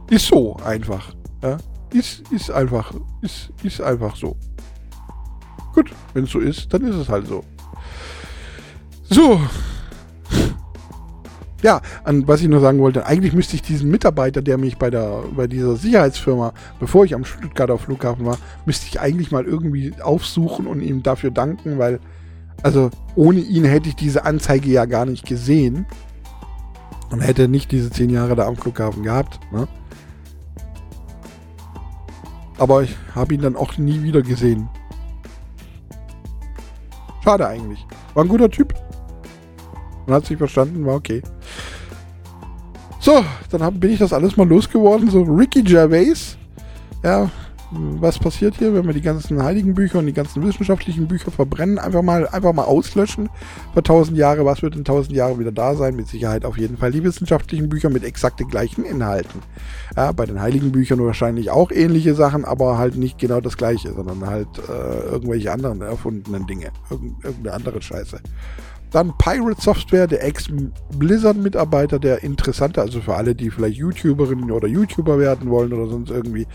Speaker 1: Ist so einfach. Ja? Ist, ist einfach, ist, ist einfach so. Gut, wenn es so ist, dann ist es halt so. So. Ja, und was ich nur sagen wollte, eigentlich müsste ich diesen Mitarbeiter, der mich bei der, bei dieser Sicherheitsfirma, bevor ich am Stuttgarter Flughafen war, müsste ich eigentlich mal irgendwie aufsuchen und ihm dafür danken, weil, also ohne ihn hätte ich diese Anzeige ja gar nicht gesehen und hätte nicht diese zehn Jahre da am Flughafen gehabt. Ne? Aber ich habe ihn dann auch nie wieder gesehen. Schade eigentlich. War ein guter Typ. Man hat sich verstanden, war okay. So, dann hab, bin ich das alles mal losgeworden. So, Ricky Gervais. Ja, was passiert hier, wenn wir die ganzen heiligen Bücher und die ganzen wissenschaftlichen Bücher verbrennen? Einfach mal, einfach mal auslöschen für tausend Jahre. Was wird in tausend Jahren wieder da sein? Mit Sicherheit auf jeden Fall die wissenschaftlichen Bücher mit exakt den gleichen Inhalten. Ja, bei den heiligen Büchern wahrscheinlich auch ähnliche Sachen, aber halt nicht genau das gleiche, sondern halt äh, irgendwelche anderen erfundenen Dinge. Irgend, irgendeine andere Scheiße. Dann Pirate Software, der Ex-Blizzard-Mitarbeiter, der interessante, also für alle, die vielleicht YouTuberinnen oder YouTuber werden wollen oder sonst irgendwie,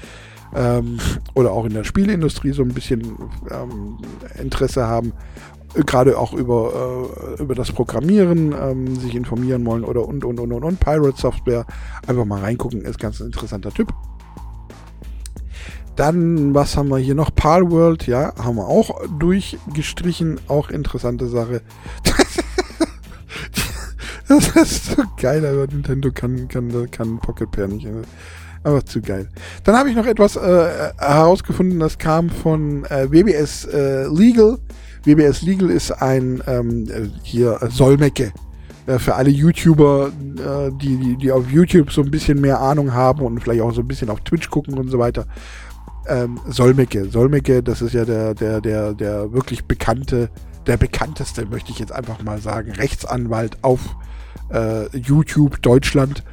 Speaker 1: ähm, oder auch in der Spielindustrie so ein bisschen ähm, Interesse haben, gerade auch über, äh, über das Programmieren ähm, sich informieren wollen oder und und und und und Pirate Software einfach mal reingucken, ist ganz ein interessanter Typ. Dann, was haben wir hier noch? Pal World, ja, haben wir auch durchgestrichen. Auch interessante Sache. das ist so geil, aber Nintendo kann, kann, kann Pocket Pair nicht. Aber zu geil. Dann habe ich noch etwas äh, herausgefunden, das kam von äh, WBS äh, Legal. WBS Legal ist ein ähm, äh, hier Solmecke. Äh, für alle YouTuber, äh, die, die, die auf YouTube so ein bisschen mehr Ahnung haben und vielleicht auch so ein bisschen auf Twitch gucken und so weiter. ähm, Solmecke. Solmecke, das ist ja der, der, der, der wirklich bekannte, der bekannteste, möchte ich jetzt einfach mal sagen, Rechtsanwalt auf äh, YouTube Deutschland.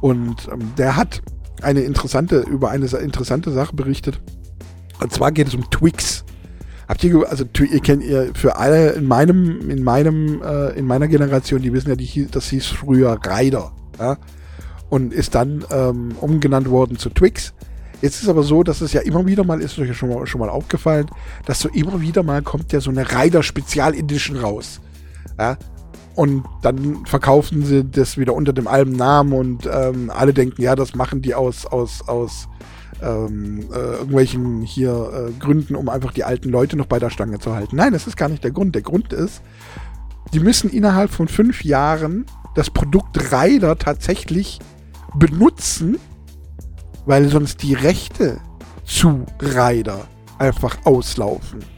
Speaker 1: Und ähm, der hat eine interessante, über eine interessante Sache berichtet. Und zwar geht es um Twix. Habt ihr, also ihr kennt ihr für alle in meinem, in meinem, äh, in meiner Generation, die wissen ja, die, das hieß früher Rider, ja, und ist dann ähm, umgenannt worden zu Twix. Jetzt ist aber so, dass es ja immer wieder mal, ist euch ja schon mal, schon mal aufgefallen, dass so immer wieder mal kommt ja so eine Rider Spezial Edition raus. Ja, und dann verkaufen sie das wieder unter dem alten Namen und ähm, alle denken, ja, das machen die aus, aus, aus ähm, äh, irgendwelchen hier äh, Gründen, um einfach die alten Leute noch bei der Stange zu halten. Nein, das ist gar nicht der Grund. Der Grund ist, die müssen innerhalb von fünf Jahren das Produkt Rider tatsächlich benutzen, weil sonst die Rechte zu Rider einfach auslaufen.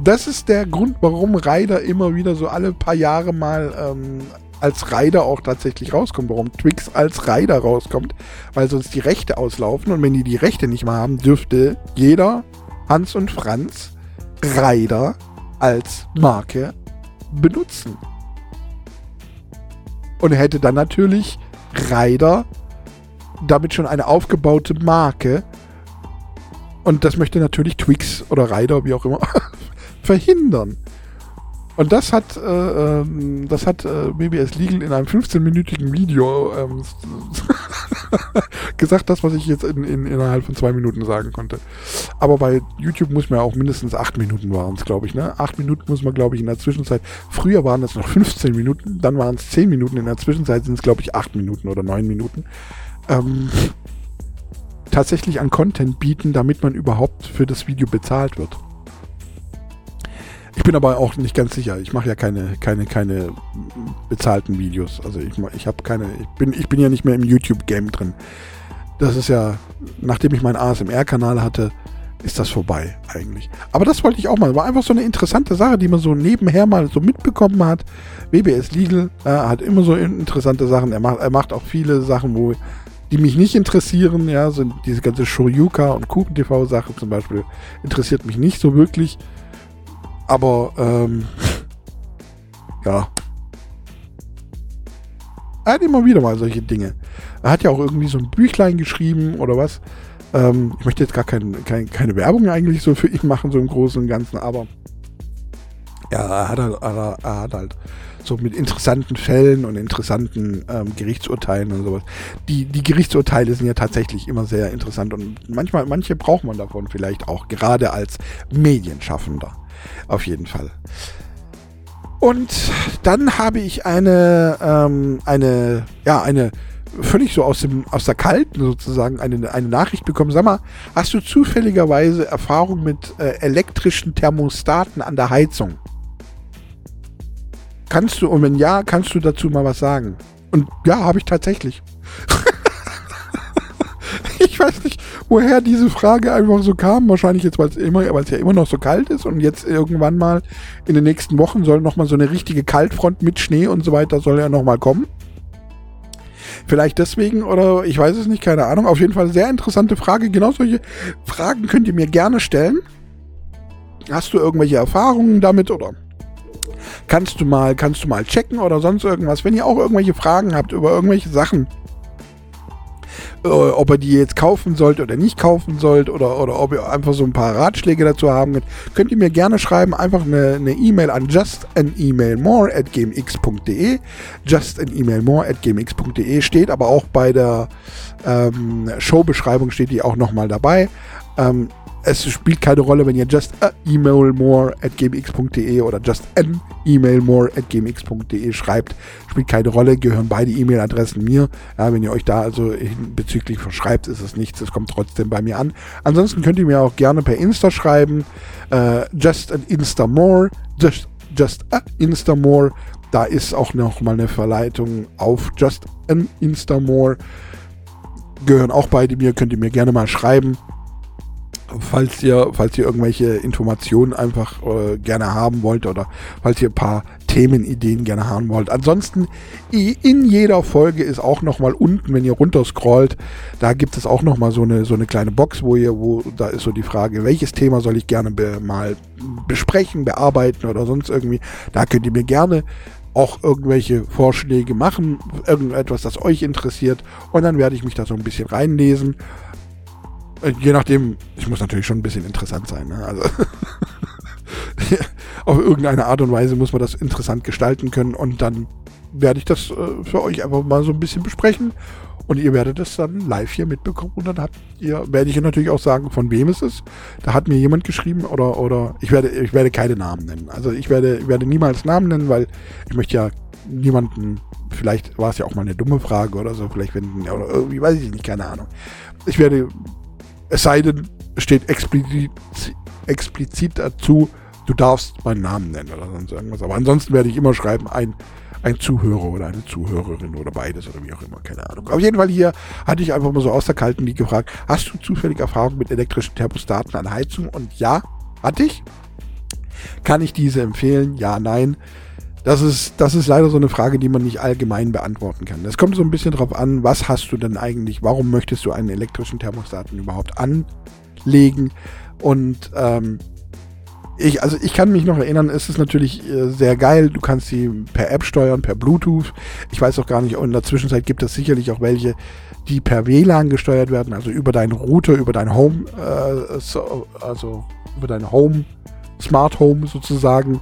Speaker 1: Das ist der Grund, warum Rider immer wieder so alle paar Jahre mal ähm, als Rider auch tatsächlich rauskommt, warum Twix als Rider rauskommt, weil sonst die Rechte auslaufen und wenn die die Rechte nicht mehr haben, dürfte jeder Hans und Franz Rider als Marke benutzen. Und hätte dann natürlich Rider damit schon eine aufgebaute Marke. Und das möchte natürlich Twix oder Rider, wie auch immer, verhindern. Und das hat, äh, ähm, das hat äh, BBS Legal in einem 15-minütigen Video ähm, gesagt, das, was ich jetzt in, in, innerhalb von zwei Minuten sagen konnte. Aber bei YouTube muss man ja auch mindestens acht Minuten waren es, glaube ich. Ne? Acht Minuten muss man, glaube ich, in der Zwischenzeit. Früher waren es noch 15 Minuten, dann waren es 10 Minuten. In der Zwischenzeit sind es, glaube ich, acht Minuten oder neun Minuten. Ähm, tatsächlich an Content bieten, damit man überhaupt für das Video bezahlt wird. Ich bin aber auch nicht ganz sicher. Ich mache ja keine, keine, keine bezahlten Videos. Also ich, ich habe keine, ich bin, ich bin ja nicht mehr im YouTube-Game drin. Das ist ja, nachdem ich meinen ASMR-Kanal hatte, ist das vorbei eigentlich. Aber das wollte ich auch mal. War einfach so eine interessante Sache, die man so nebenher mal so mitbekommen hat. WBS Legal äh, hat immer so interessante Sachen. Er macht, er macht auch viele Sachen, wo die mich nicht interessieren. Ja, sind diese ganze Shoryuka und Kuchen TV Sache zum Beispiel interessiert mich nicht so wirklich. Aber, ähm, ja. Er hat immer wieder mal solche Dinge. Er hat ja auch irgendwie so ein Büchlein geschrieben oder was. Ähm, ich möchte jetzt gar kein, kein, keine Werbung eigentlich so für ihn machen, so im Großen und Ganzen, aber ja, er hat, halt, er, hat halt so mit interessanten Fällen und interessanten ähm, Gerichtsurteilen und sowas. Die, die Gerichtsurteile sind ja tatsächlich immer sehr interessant und manchmal, manche braucht man davon vielleicht auch, gerade als Medienschaffender. Auf jeden Fall. Und dann habe ich eine, ähm, eine, ja, eine völlig so aus, dem, aus der Kalten sozusagen eine, eine Nachricht bekommen. Sag mal, hast du zufälligerweise Erfahrung mit äh, elektrischen Thermostaten an der Heizung? Kannst du, und wenn ja, kannst du dazu mal was sagen? Und ja, habe ich tatsächlich. ich weiß nicht, woher diese Frage einfach so kam. Wahrscheinlich jetzt, weil es immer, weil es ja immer noch so kalt ist und jetzt irgendwann mal in den nächsten Wochen soll noch mal so eine richtige Kaltfront mit Schnee und so weiter soll ja noch mal kommen. Vielleicht deswegen oder ich weiß es nicht, keine Ahnung. Auf jeden Fall sehr interessante Frage. Genau solche Fragen könnt ihr mir gerne stellen. Hast du irgendwelche Erfahrungen damit oder kannst du mal, kannst du mal checken oder sonst irgendwas? Wenn ihr auch irgendwelche Fragen habt über irgendwelche Sachen, äh, ob ihr die jetzt kaufen sollt oder nicht kaufen sollt oder, oder ob ihr einfach so ein paar Ratschläge dazu haben könnt, könnt ihr mir gerne schreiben. Einfach eine E-Mail e an justanemailmore at gmx.de. Justanemailmore at gmx.de steht aber auch bei der ähm, Showbeschreibung steht die auch nochmal dabei. Ähm, es spielt keine Rolle, wenn ihr just a email more at gmx.de oder just an email more at gmx.de schreibt. Spielt keine Rolle, gehören beide E-Mail-Adressen mir. Ja, wenn ihr euch da also bezüglich verschreibt, ist es nichts, es kommt trotzdem bei mir an. Ansonsten könnt ihr mir auch gerne per Insta schreiben. Äh, just an Insta more, just, just a Insta more. Da ist auch noch mal eine Verleitung auf just an Insta more. Gehören auch beide mir, könnt ihr mir gerne mal schreiben. Falls ihr, falls ihr irgendwelche Informationen einfach äh, gerne haben wollt oder falls ihr ein paar Themenideen gerne haben wollt. Ansonsten in jeder Folge ist auch nochmal unten, wenn ihr runter scrollt, da gibt es auch nochmal so eine, so eine kleine Box, wo ihr, wo da ist so die Frage, welches Thema soll ich gerne be mal besprechen, bearbeiten oder sonst irgendwie. Da könnt ihr mir gerne auch irgendwelche Vorschläge machen, irgendetwas, das euch interessiert und dann werde ich mich da so ein bisschen reinlesen je nachdem, ich muss natürlich schon ein bisschen interessant sein. Ne? Also auf irgendeine Art und Weise muss man das interessant gestalten können und dann werde ich das äh, für euch einfach mal so ein bisschen besprechen und ihr werdet es dann live hier mitbekommen und dann habt ihr, werde ich natürlich auch sagen, von wem es ist. Da hat mir jemand geschrieben oder, oder ich werde, ich werde keine Namen nennen. Also ich werde, werde niemals Namen nennen, weil ich möchte ja niemanden, vielleicht war es ja auch mal eine dumme Frage oder so, vielleicht wenn, oder irgendwie, weiß ich nicht, keine Ahnung. Ich werde es sei denn, steht explizit, explizit dazu, du darfst meinen Namen nennen oder sonst irgendwas. Aber ansonsten werde ich immer schreiben, ein, ein Zuhörer oder eine Zuhörerin oder beides oder wie auch immer, keine Ahnung. Auf jeden Fall hier hatte ich einfach mal so aus der kalten Liege gefragt, hast du zufällig Erfahrung mit elektrischen Thermostaten an Heizung? Und ja, hatte ich. Kann ich diese empfehlen? Ja, nein. Das ist, das ist leider so eine Frage, die man nicht allgemein beantworten kann. Es kommt so ein bisschen drauf an, was hast du denn eigentlich, warum möchtest du einen elektrischen Thermostaten überhaupt anlegen? Und ähm, ich, also ich kann mich noch erinnern, es ist natürlich äh, sehr geil. Du kannst sie per App steuern, per Bluetooth. Ich weiß auch gar nicht, in der Zwischenzeit gibt es sicherlich auch welche, die per WLAN gesteuert werden, also über deinen Router, über dein Home, äh, so, also über dein Home, Smart Home sozusagen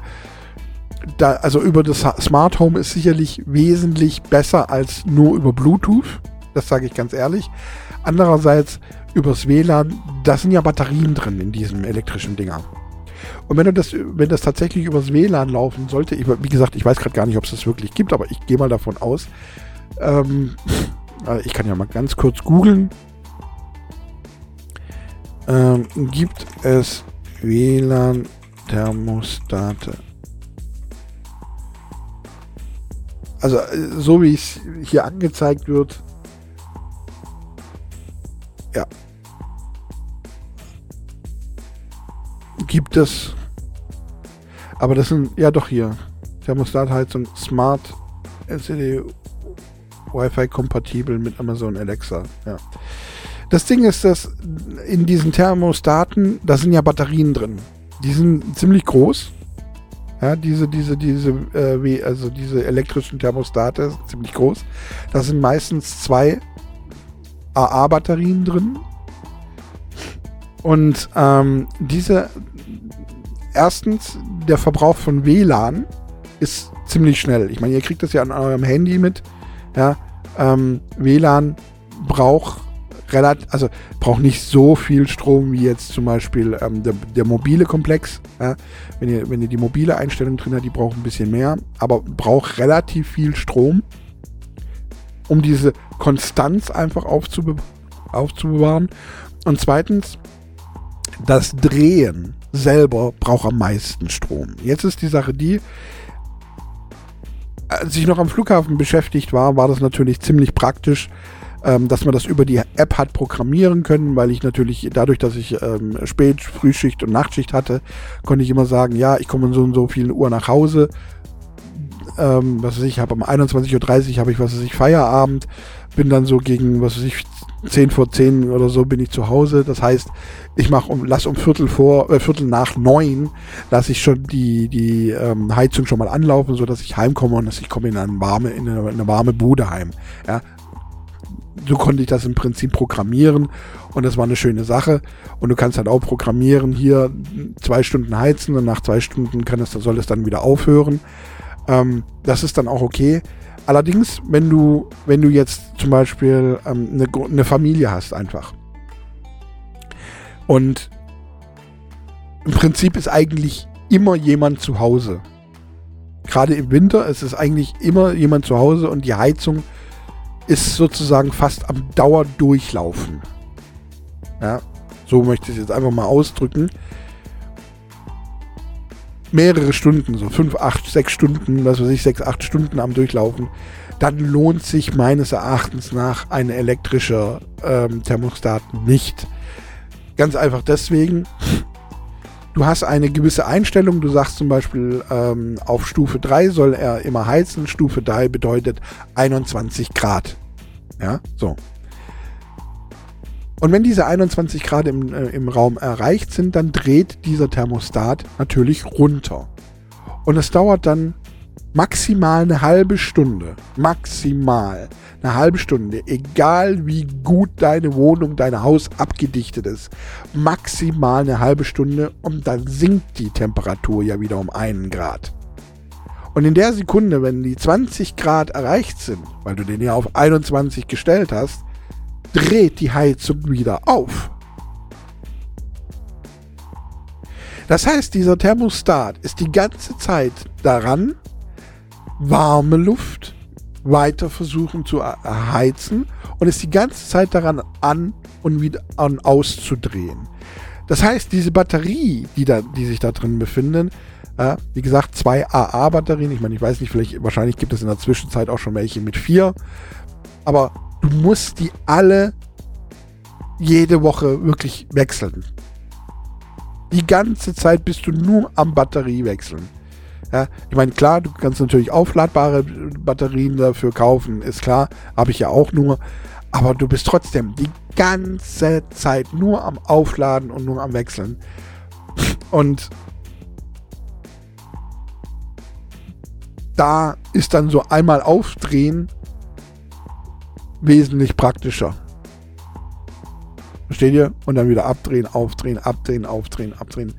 Speaker 1: da, also über das Smart Home ist sicherlich wesentlich besser als nur über Bluetooth. Das sage ich ganz ehrlich. Andererseits übers WLAN, da sind ja Batterien drin in diesem elektrischen Dinger. Und wenn du das, wenn das tatsächlich übers WLAN laufen sollte, ich, wie gesagt, ich weiß gerade gar nicht, ob es das wirklich gibt, aber ich gehe mal davon aus. Ähm, äh, ich kann ja mal ganz kurz googeln. Ähm, gibt es WLAN-Thermostate? Also äh, so wie es hier angezeigt wird. Ja. Gibt es. Aber das sind, ja doch hier. Thermostatheizung Smart LCD Wi-Fi kompatibel mit Amazon Alexa. Ja. Das Ding ist, dass in diesen Thermostaten, da sind ja Batterien drin. Die sind ziemlich groß ja, diese, diese, diese, äh, wie, also diese elektrischen Thermostate ziemlich groß. Da sind meistens zwei AA-Batterien drin. Und ähm, diese, erstens, der Verbrauch von WLAN ist ziemlich schnell. Ich meine, ihr kriegt das ja an eurem Handy mit. Ja, ähm, WLAN braucht relativ, also braucht nicht so viel Strom wie jetzt zum Beispiel ähm, der, der, mobile Komplex. Ja? Wenn, ihr, wenn ihr die mobile Einstellung drin habt, die braucht ein bisschen mehr, aber braucht relativ viel Strom, um diese Konstanz einfach aufzube aufzubewahren. Und zweitens, das Drehen selber braucht am meisten Strom. Jetzt ist die Sache die, als ich noch am Flughafen beschäftigt war, war das natürlich ziemlich praktisch, ähm, dass man das über die App hat programmieren können, weil ich natürlich dadurch, dass ich ähm, Spät-, Frühschicht und Nachtschicht hatte, konnte ich immer sagen, ja, ich komme um so und so viel Uhr nach Hause. Ähm, was weiß ich, habe um 21.30 Uhr habe ich, was weiß ich, Feierabend, bin dann so gegen, was weiß ich, 10 vor 10 oder so bin ich zu Hause. Das heißt, ich mache um, lass um Viertel vor, äh, Viertel nach neun, lasse ich schon die, die ähm, Heizung schon mal anlaufen, so dass ich heimkomme und dass ich komme in eine warme, in eine, in eine warme Bude heim. Ja, so konnte ich das im Prinzip programmieren und das war eine schöne Sache. Und du kannst halt auch programmieren, hier zwei Stunden heizen und nach zwei Stunden kann es, soll es dann wieder aufhören. Ähm, das ist dann auch okay. Allerdings, wenn du, wenn du jetzt zum Beispiel ähm, eine, eine Familie hast, einfach. Und im Prinzip ist eigentlich immer jemand zu Hause. Gerade im Winter ist es eigentlich immer jemand zu Hause und die Heizung ist sozusagen fast am Dauerdurchlaufen. Ja, so möchte ich es jetzt einfach mal ausdrücken. Mehrere Stunden, so fünf, acht, sechs Stunden, was weiß ich, sechs, acht Stunden am Durchlaufen, dann lohnt sich meines Erachtens nach ein elektrischer ähm, Thermostat nicht Ganz einfach deswegen, du hast eine gewisse Einstellung. Du sagst zum Beispiel, ähm, auf Stufe 3 soll er immer heizen. Stufe 3 bedeutet 21 Grad. Ja, so. Und wenn diese 21 Grad im, äh, im Raum erreicht sind, dann dreht dieser Thermostat natürlich runter. Und es dauert dann maximal eine halbe Stunde. Maximal eine halbe Stunde. Egal wie gut deine Wohnung, dein Haus abgedichtet ist. Maximal eine halbe Stunde und dann sinkt die Temperatur ja wieder um einen Grad. Und in der Sekunde, wenn die 20 Grad erreicht sind, weil du den ja auf 21 gestellt hast, dreht die Heizung wieder auf. Das heißt, dieser Thermostat ist die ganze Zeit daran, warme Luft weiter versuchen zu erheizen und ist die ganze Zeit daran an und wieder an auszudrehen. Das heißt, diese Batterie, die, da, die sich da drin befinden, äh, wie gesagt, zwei AA-Batterien, ich meine, ich weiß nicht, vielleicht, wahrscheinlich gibt es in der Zwischenzeit auch schon welche mit vier, aber du musst die alle jede Woche wirklich wechseln. Die ganze Zeit bist du nur am Batterie wechseln. Ja, ich meine, klar, du kannst natürlich aufladbare Batterien dafür kaufen, ist klar, habe ich ja auch nur. Aber du bist trotzdem die ganze Zeit nur am Aufladen und nur am Wechseln. Und da ist dann so einmal aufdrehen wesentlich praktischer. Versteht ihr? Und dann wieder abdrehen, aufdrehen, abdrehen, aufdrehen, abdrehen.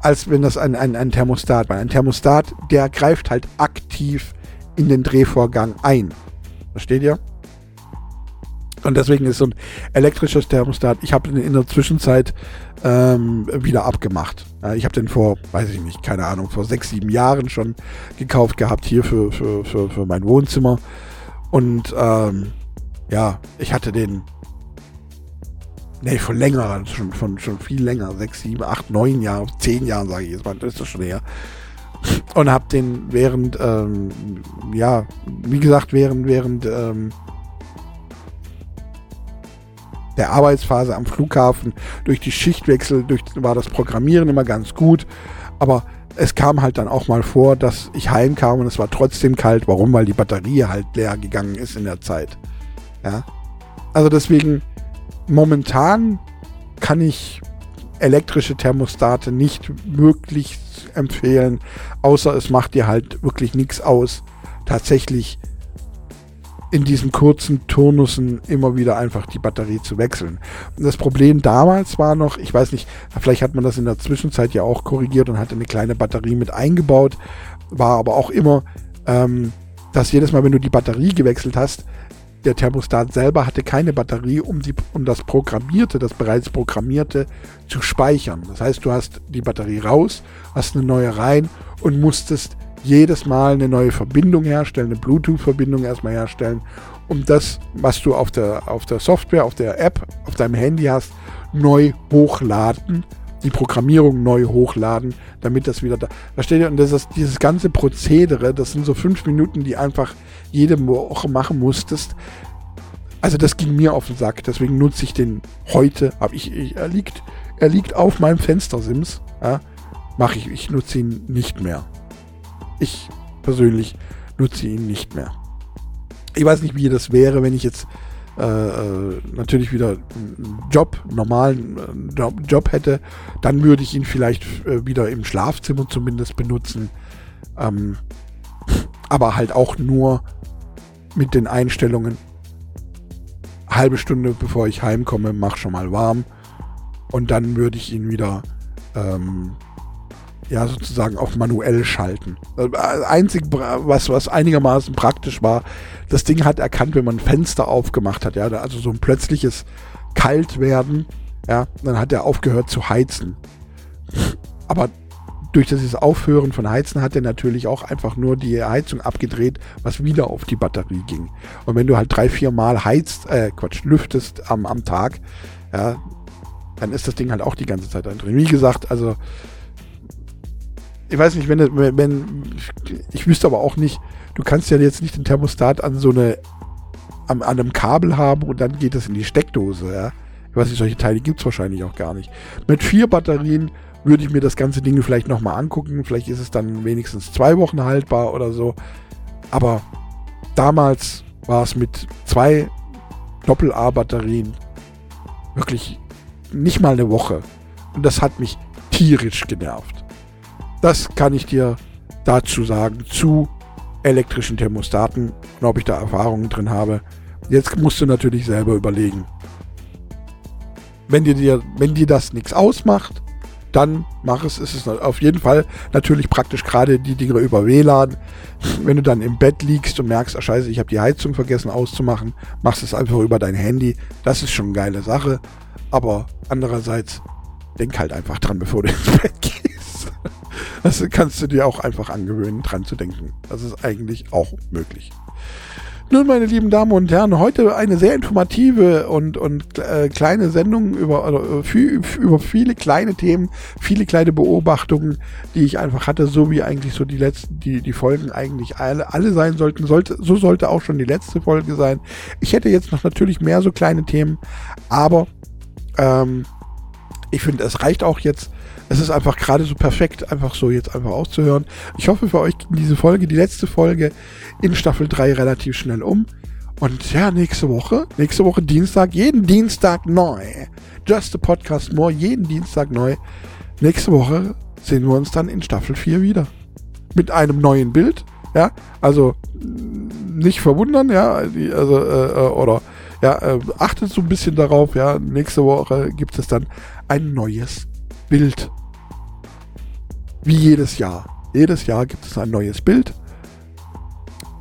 Speaker 1: Als wenn das ein, ein, ein Thermostat war. Ein Thermostat, der greift halt aktiv in den Drehvorgang ein. Versteht ihr? Und deswegen ist so ein elektrisches Thermostat, ich habe den in der Zwischenzeit ähm, wieder abgemacht. ich habe den vor, weiß ich nicht, keine Ahnung, vor sechs, sieben Jahren schon gekauft gehabt hier für, für, für, für mein Wohnzimmer. Und ähm, ja, ich hatte den Nee, von länger, schon, von, schon viel länger. Sechs, sieben, acht, neun Jahre, zehn Jahren, sage ich jetzt mal. Das ist das schon her. Und habe den während, ähm, ja, wie gesagt, während, während ähm, der Arbeitsphase am Flughafen durch die Schichtwechsel, durch, war das Programmieren immer ganz gut. Aber es kam halt dann auch mal vor, dass ich heimkam und es war trotzdem kalt. Warum? Weil die Batterie halt leer gegangen ist in der Zeit. Ja. Also deswegen, momentan kann ich elektrische Thermostate nicht wirklich empfehlen, außer es macht dir halt wirklich nichts aus, tatsächlich in diesen kurzen Turnussen immer wieder einfach die Batterie zu wechseln. Und das Problem damals war noch, ich weiß nicht, vielleicht hat man das in der Zwischenzeit ja auch korrigiert und hatte eine kleine Batterie mit eingebaut, war aber auch immer, ähm, dass jedes Mal, wenn du die Batterie gewechselt hast, der Thermostat selber hatte keine Batterie, um, die, um das Programmierte, das bereits Programmierte zu speichern. Das heißt, du hast die Batterie raus, hast eine neue rein und musstest jedes Mal eine neue Verbindung herstellen, eine Bluetooth-Verbindung erstmal herstellen, um das, was du auf der, auf der Software, auf der App, auf deinem Handy hast, neu hochladen, die Programmierung neu hochladen, damit das wieder da. Versteht ihr? Und das ist dieses ganze Prozedere, das sind so fünf Minuten, die einfach jede Woche machen musstest. Also das ging mir auf den Sack, deswegen nutze ich den heute. Aber ich, ich, er, liegt, er liegt auf meinem Fenstersims. Ja, Mache ich, ich nutze ihn nicht mehr. Ich persönlich nutze ihn nicht mehr. Ich weiß nicht, wie das wäre, wenn ich jetzt äh, äh natürlich wieder einen Job, normalen äh, Job, Job, hätte, dann würde ich ihn vielleicht äh, wieder im Schlafzimmer zumindest benutzen. Ähm, aber halt auch nur mit den Einstellungen. Halbe Stunde bevor ich heimkomme, mach schon mal warm. Und dann würde ich ihn wieder ähm, ja sozusagen auf manuell schalten. Äh, einzig, was, was einigermaßen praktisch war, das Ding hat erkannt, wenn man ein Fenster aufgemacht hat, ja, also so ein plötzliches Kaltwerden, ja, dann hat er aufgehört zu heizen. Aber durch dieses Aufhören von Heizen hat er natürlich auch einfach nur die Heizung abgedreht, was wieder auf die Batterie ging. Und wenn du halt drei, vier Mal heizt, äh, Quatsch, lüftest am, am Tag, ja, dann ist das Ding halt auch die ganze Zeit drin. Wie gesagt, also ich weiß nicht, wenn, wenn ich wüsste aber auch nicht, du kannst ja jetzt nicht den Thermostat an so eine an, an einem Kabel haben und dann geht es in die Steckdose, ja. Ich weiß nicht, solche Teile gibt es wahrscheinlich auch gar nicht. Mit vier Batterien würde ich mir das ganze Ding vielleicht nochmal angucken. Vielleicht ist es dann wenigstens zwei Wochen haltbar oder so. Aber damals war es mit zwei Doppel-A-Batterien wirklich nicht mal eine Woche. Und das hat mich tierisch genervt. Das kann ich dir dazu sagen, zu elektrischen Thermostaten und ob ich da Erfahrungen drin habe. Jetzt musst du natürlich selber überlegen. Wenn dir, wenn dir das nichts ausmacht, dann mach es. Es ist auf jeden Fall natürlich praktisch gerade die Dinge über WLAN. Wenn du dann im Bett liegst und merkst, ah scheiße, ich habe die Heizung vergessen auszumachen, machst es einfach über dein Handy. Das ist schon eine geile Sache. Aber andererseits, denk halt einfach dran, bevor du ins Bett gehst. Das kannst du dir auch einfach angewöhnen, dran zu denken. Das ist eigentlich auch möglich. Nun, meine lieben Damen und Herren, heute eine sehr informative und, und äh, kleine Sendung über, äh, über viele kleine Themen, viele kleine Beobachtungen, die ich einfach hatte, so wie eigentlich so die letzten, die, die Folgen eigentlich alle, alle sein sollten. Sollte, so sollte auch schon die letzte Folge sein. Ich hätte jetzt noch natürlich mehr so kleine Themen, aber ähm, ich finde, es reicht auch jetzt. Es ist einfach gerade so perfekt, einfach so jetzt einfach auszuhören. Ich hoffe, für euch ging diese Folge, die letzte Folge in Staffel 3 relativ schnell um. Und ja, nächste Woche, nächste Woche Dienstag, jeden Dienstag neu. Just a Podcast More, jeden Dienstag neu. Nächste Woche sehen wir uns dann in Staffel 4 wieder. Mit einem neuen Bild, ja. Also nicht verwundern, ja. Also, äh, äh oder ja, äh, achtet so ein bisschen darauf, ja. Nächste Woche gibt es dann ein neues Bild. Wie jedes Jahr. Jedes Jahr gibt es ein neues Bild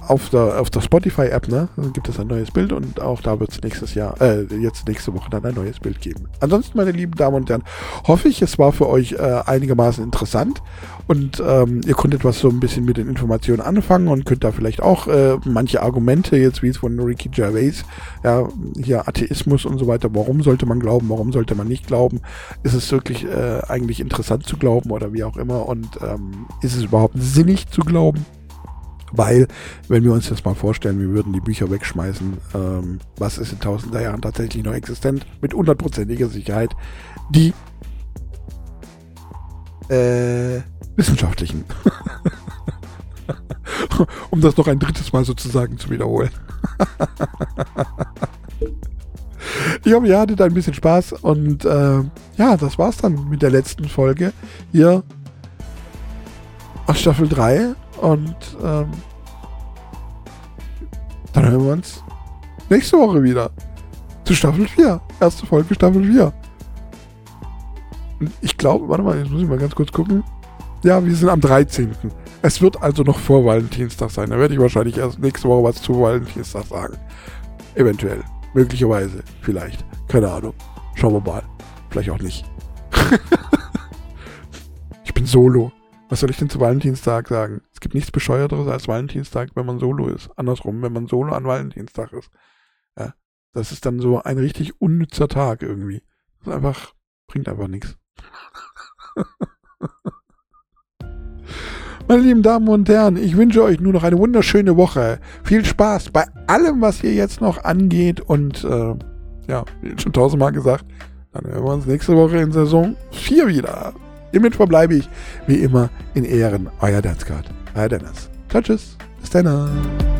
Speaker 1: auf der, auf der Spotify-App, ne, gibt es ein neues Bild und auch da wird es nächstes Jahr, äh, jetzt nächste Woche dann ein neues Bild geben. Ansonsten, meine lieben Damen und Herren, hoffe ich, es war für euch äh, einigermaßen interessant und ähm, ihr konntet was so ein bisschen mit den Informationen anfangen und könnt da vielleicht auch äh, manche Argumente, jetzt wie es von Ricky Gervais, ja, hier Atheismus und so weiter, warum sollte man glauben, warum sollte man nicht glauben, ist es wirklich äh, eigentlich interessant zu glauben oder wie auch immer und ähm, ist es überhaupt sinnig zu glauben? Weil, wenn wir uns jetzt mal vorstellen, wir würden die Bücher wegschmeißen, ähm, was ist in tausender Jahren tatsächlich noch existent, mit hundertprozentiger Sicherheit, die äh, wissenschaftlichen. um das noch ein drittes Mal sozusagen zu wiederholen. ich hoffe, ihr hattet ein bisschen Spaß und äh, ja, das war's dann mit der letzten Folge hier aus Staffel 3 und ähm, dann hören wir uns nächste Woche wieder. Zu Staffel 4. Erste Folge Staffel 4. Und ich glaube, warte mal, jetzt muss ich mal ganz kurz gucken. Ja, wir sind am 13. Es wird also noch vor Valentinstag sein. Da werde ich wahrscheinlich erst nächste Woche was zu Valentinstag sagen. Eventuell. Möglicherweise. Vielleicht. Keine Ahnung. Schauen wir mal. Vielleicht auch nicht. ich bin solo. Was soll ich denn zu Valentinstag sagen? Es gibt nichts Bescheuerteres als Valentinstag, wenn man solo ist. Andersrum, wenn man solo an Valentinstag ist. Ja, das ist dann so ein richtig unnützer Tag irgendwie. Das ist einfach, bringt einfach nichts. Meine lieben Damen und Herren, ich wünsche euch nur noch eine wunderschöne Woche. Viel Spaß bei allem, was hier jetzt noch angeht. Und äh, ja, schon tausendmal gesagt, dann hören wir uns nächste Woche in Saison 4 wieder. Hiermit verbleibe ich wie immer in Ehren. Euer Dansgard. Euer Dennis. Tschüss. Bis dann.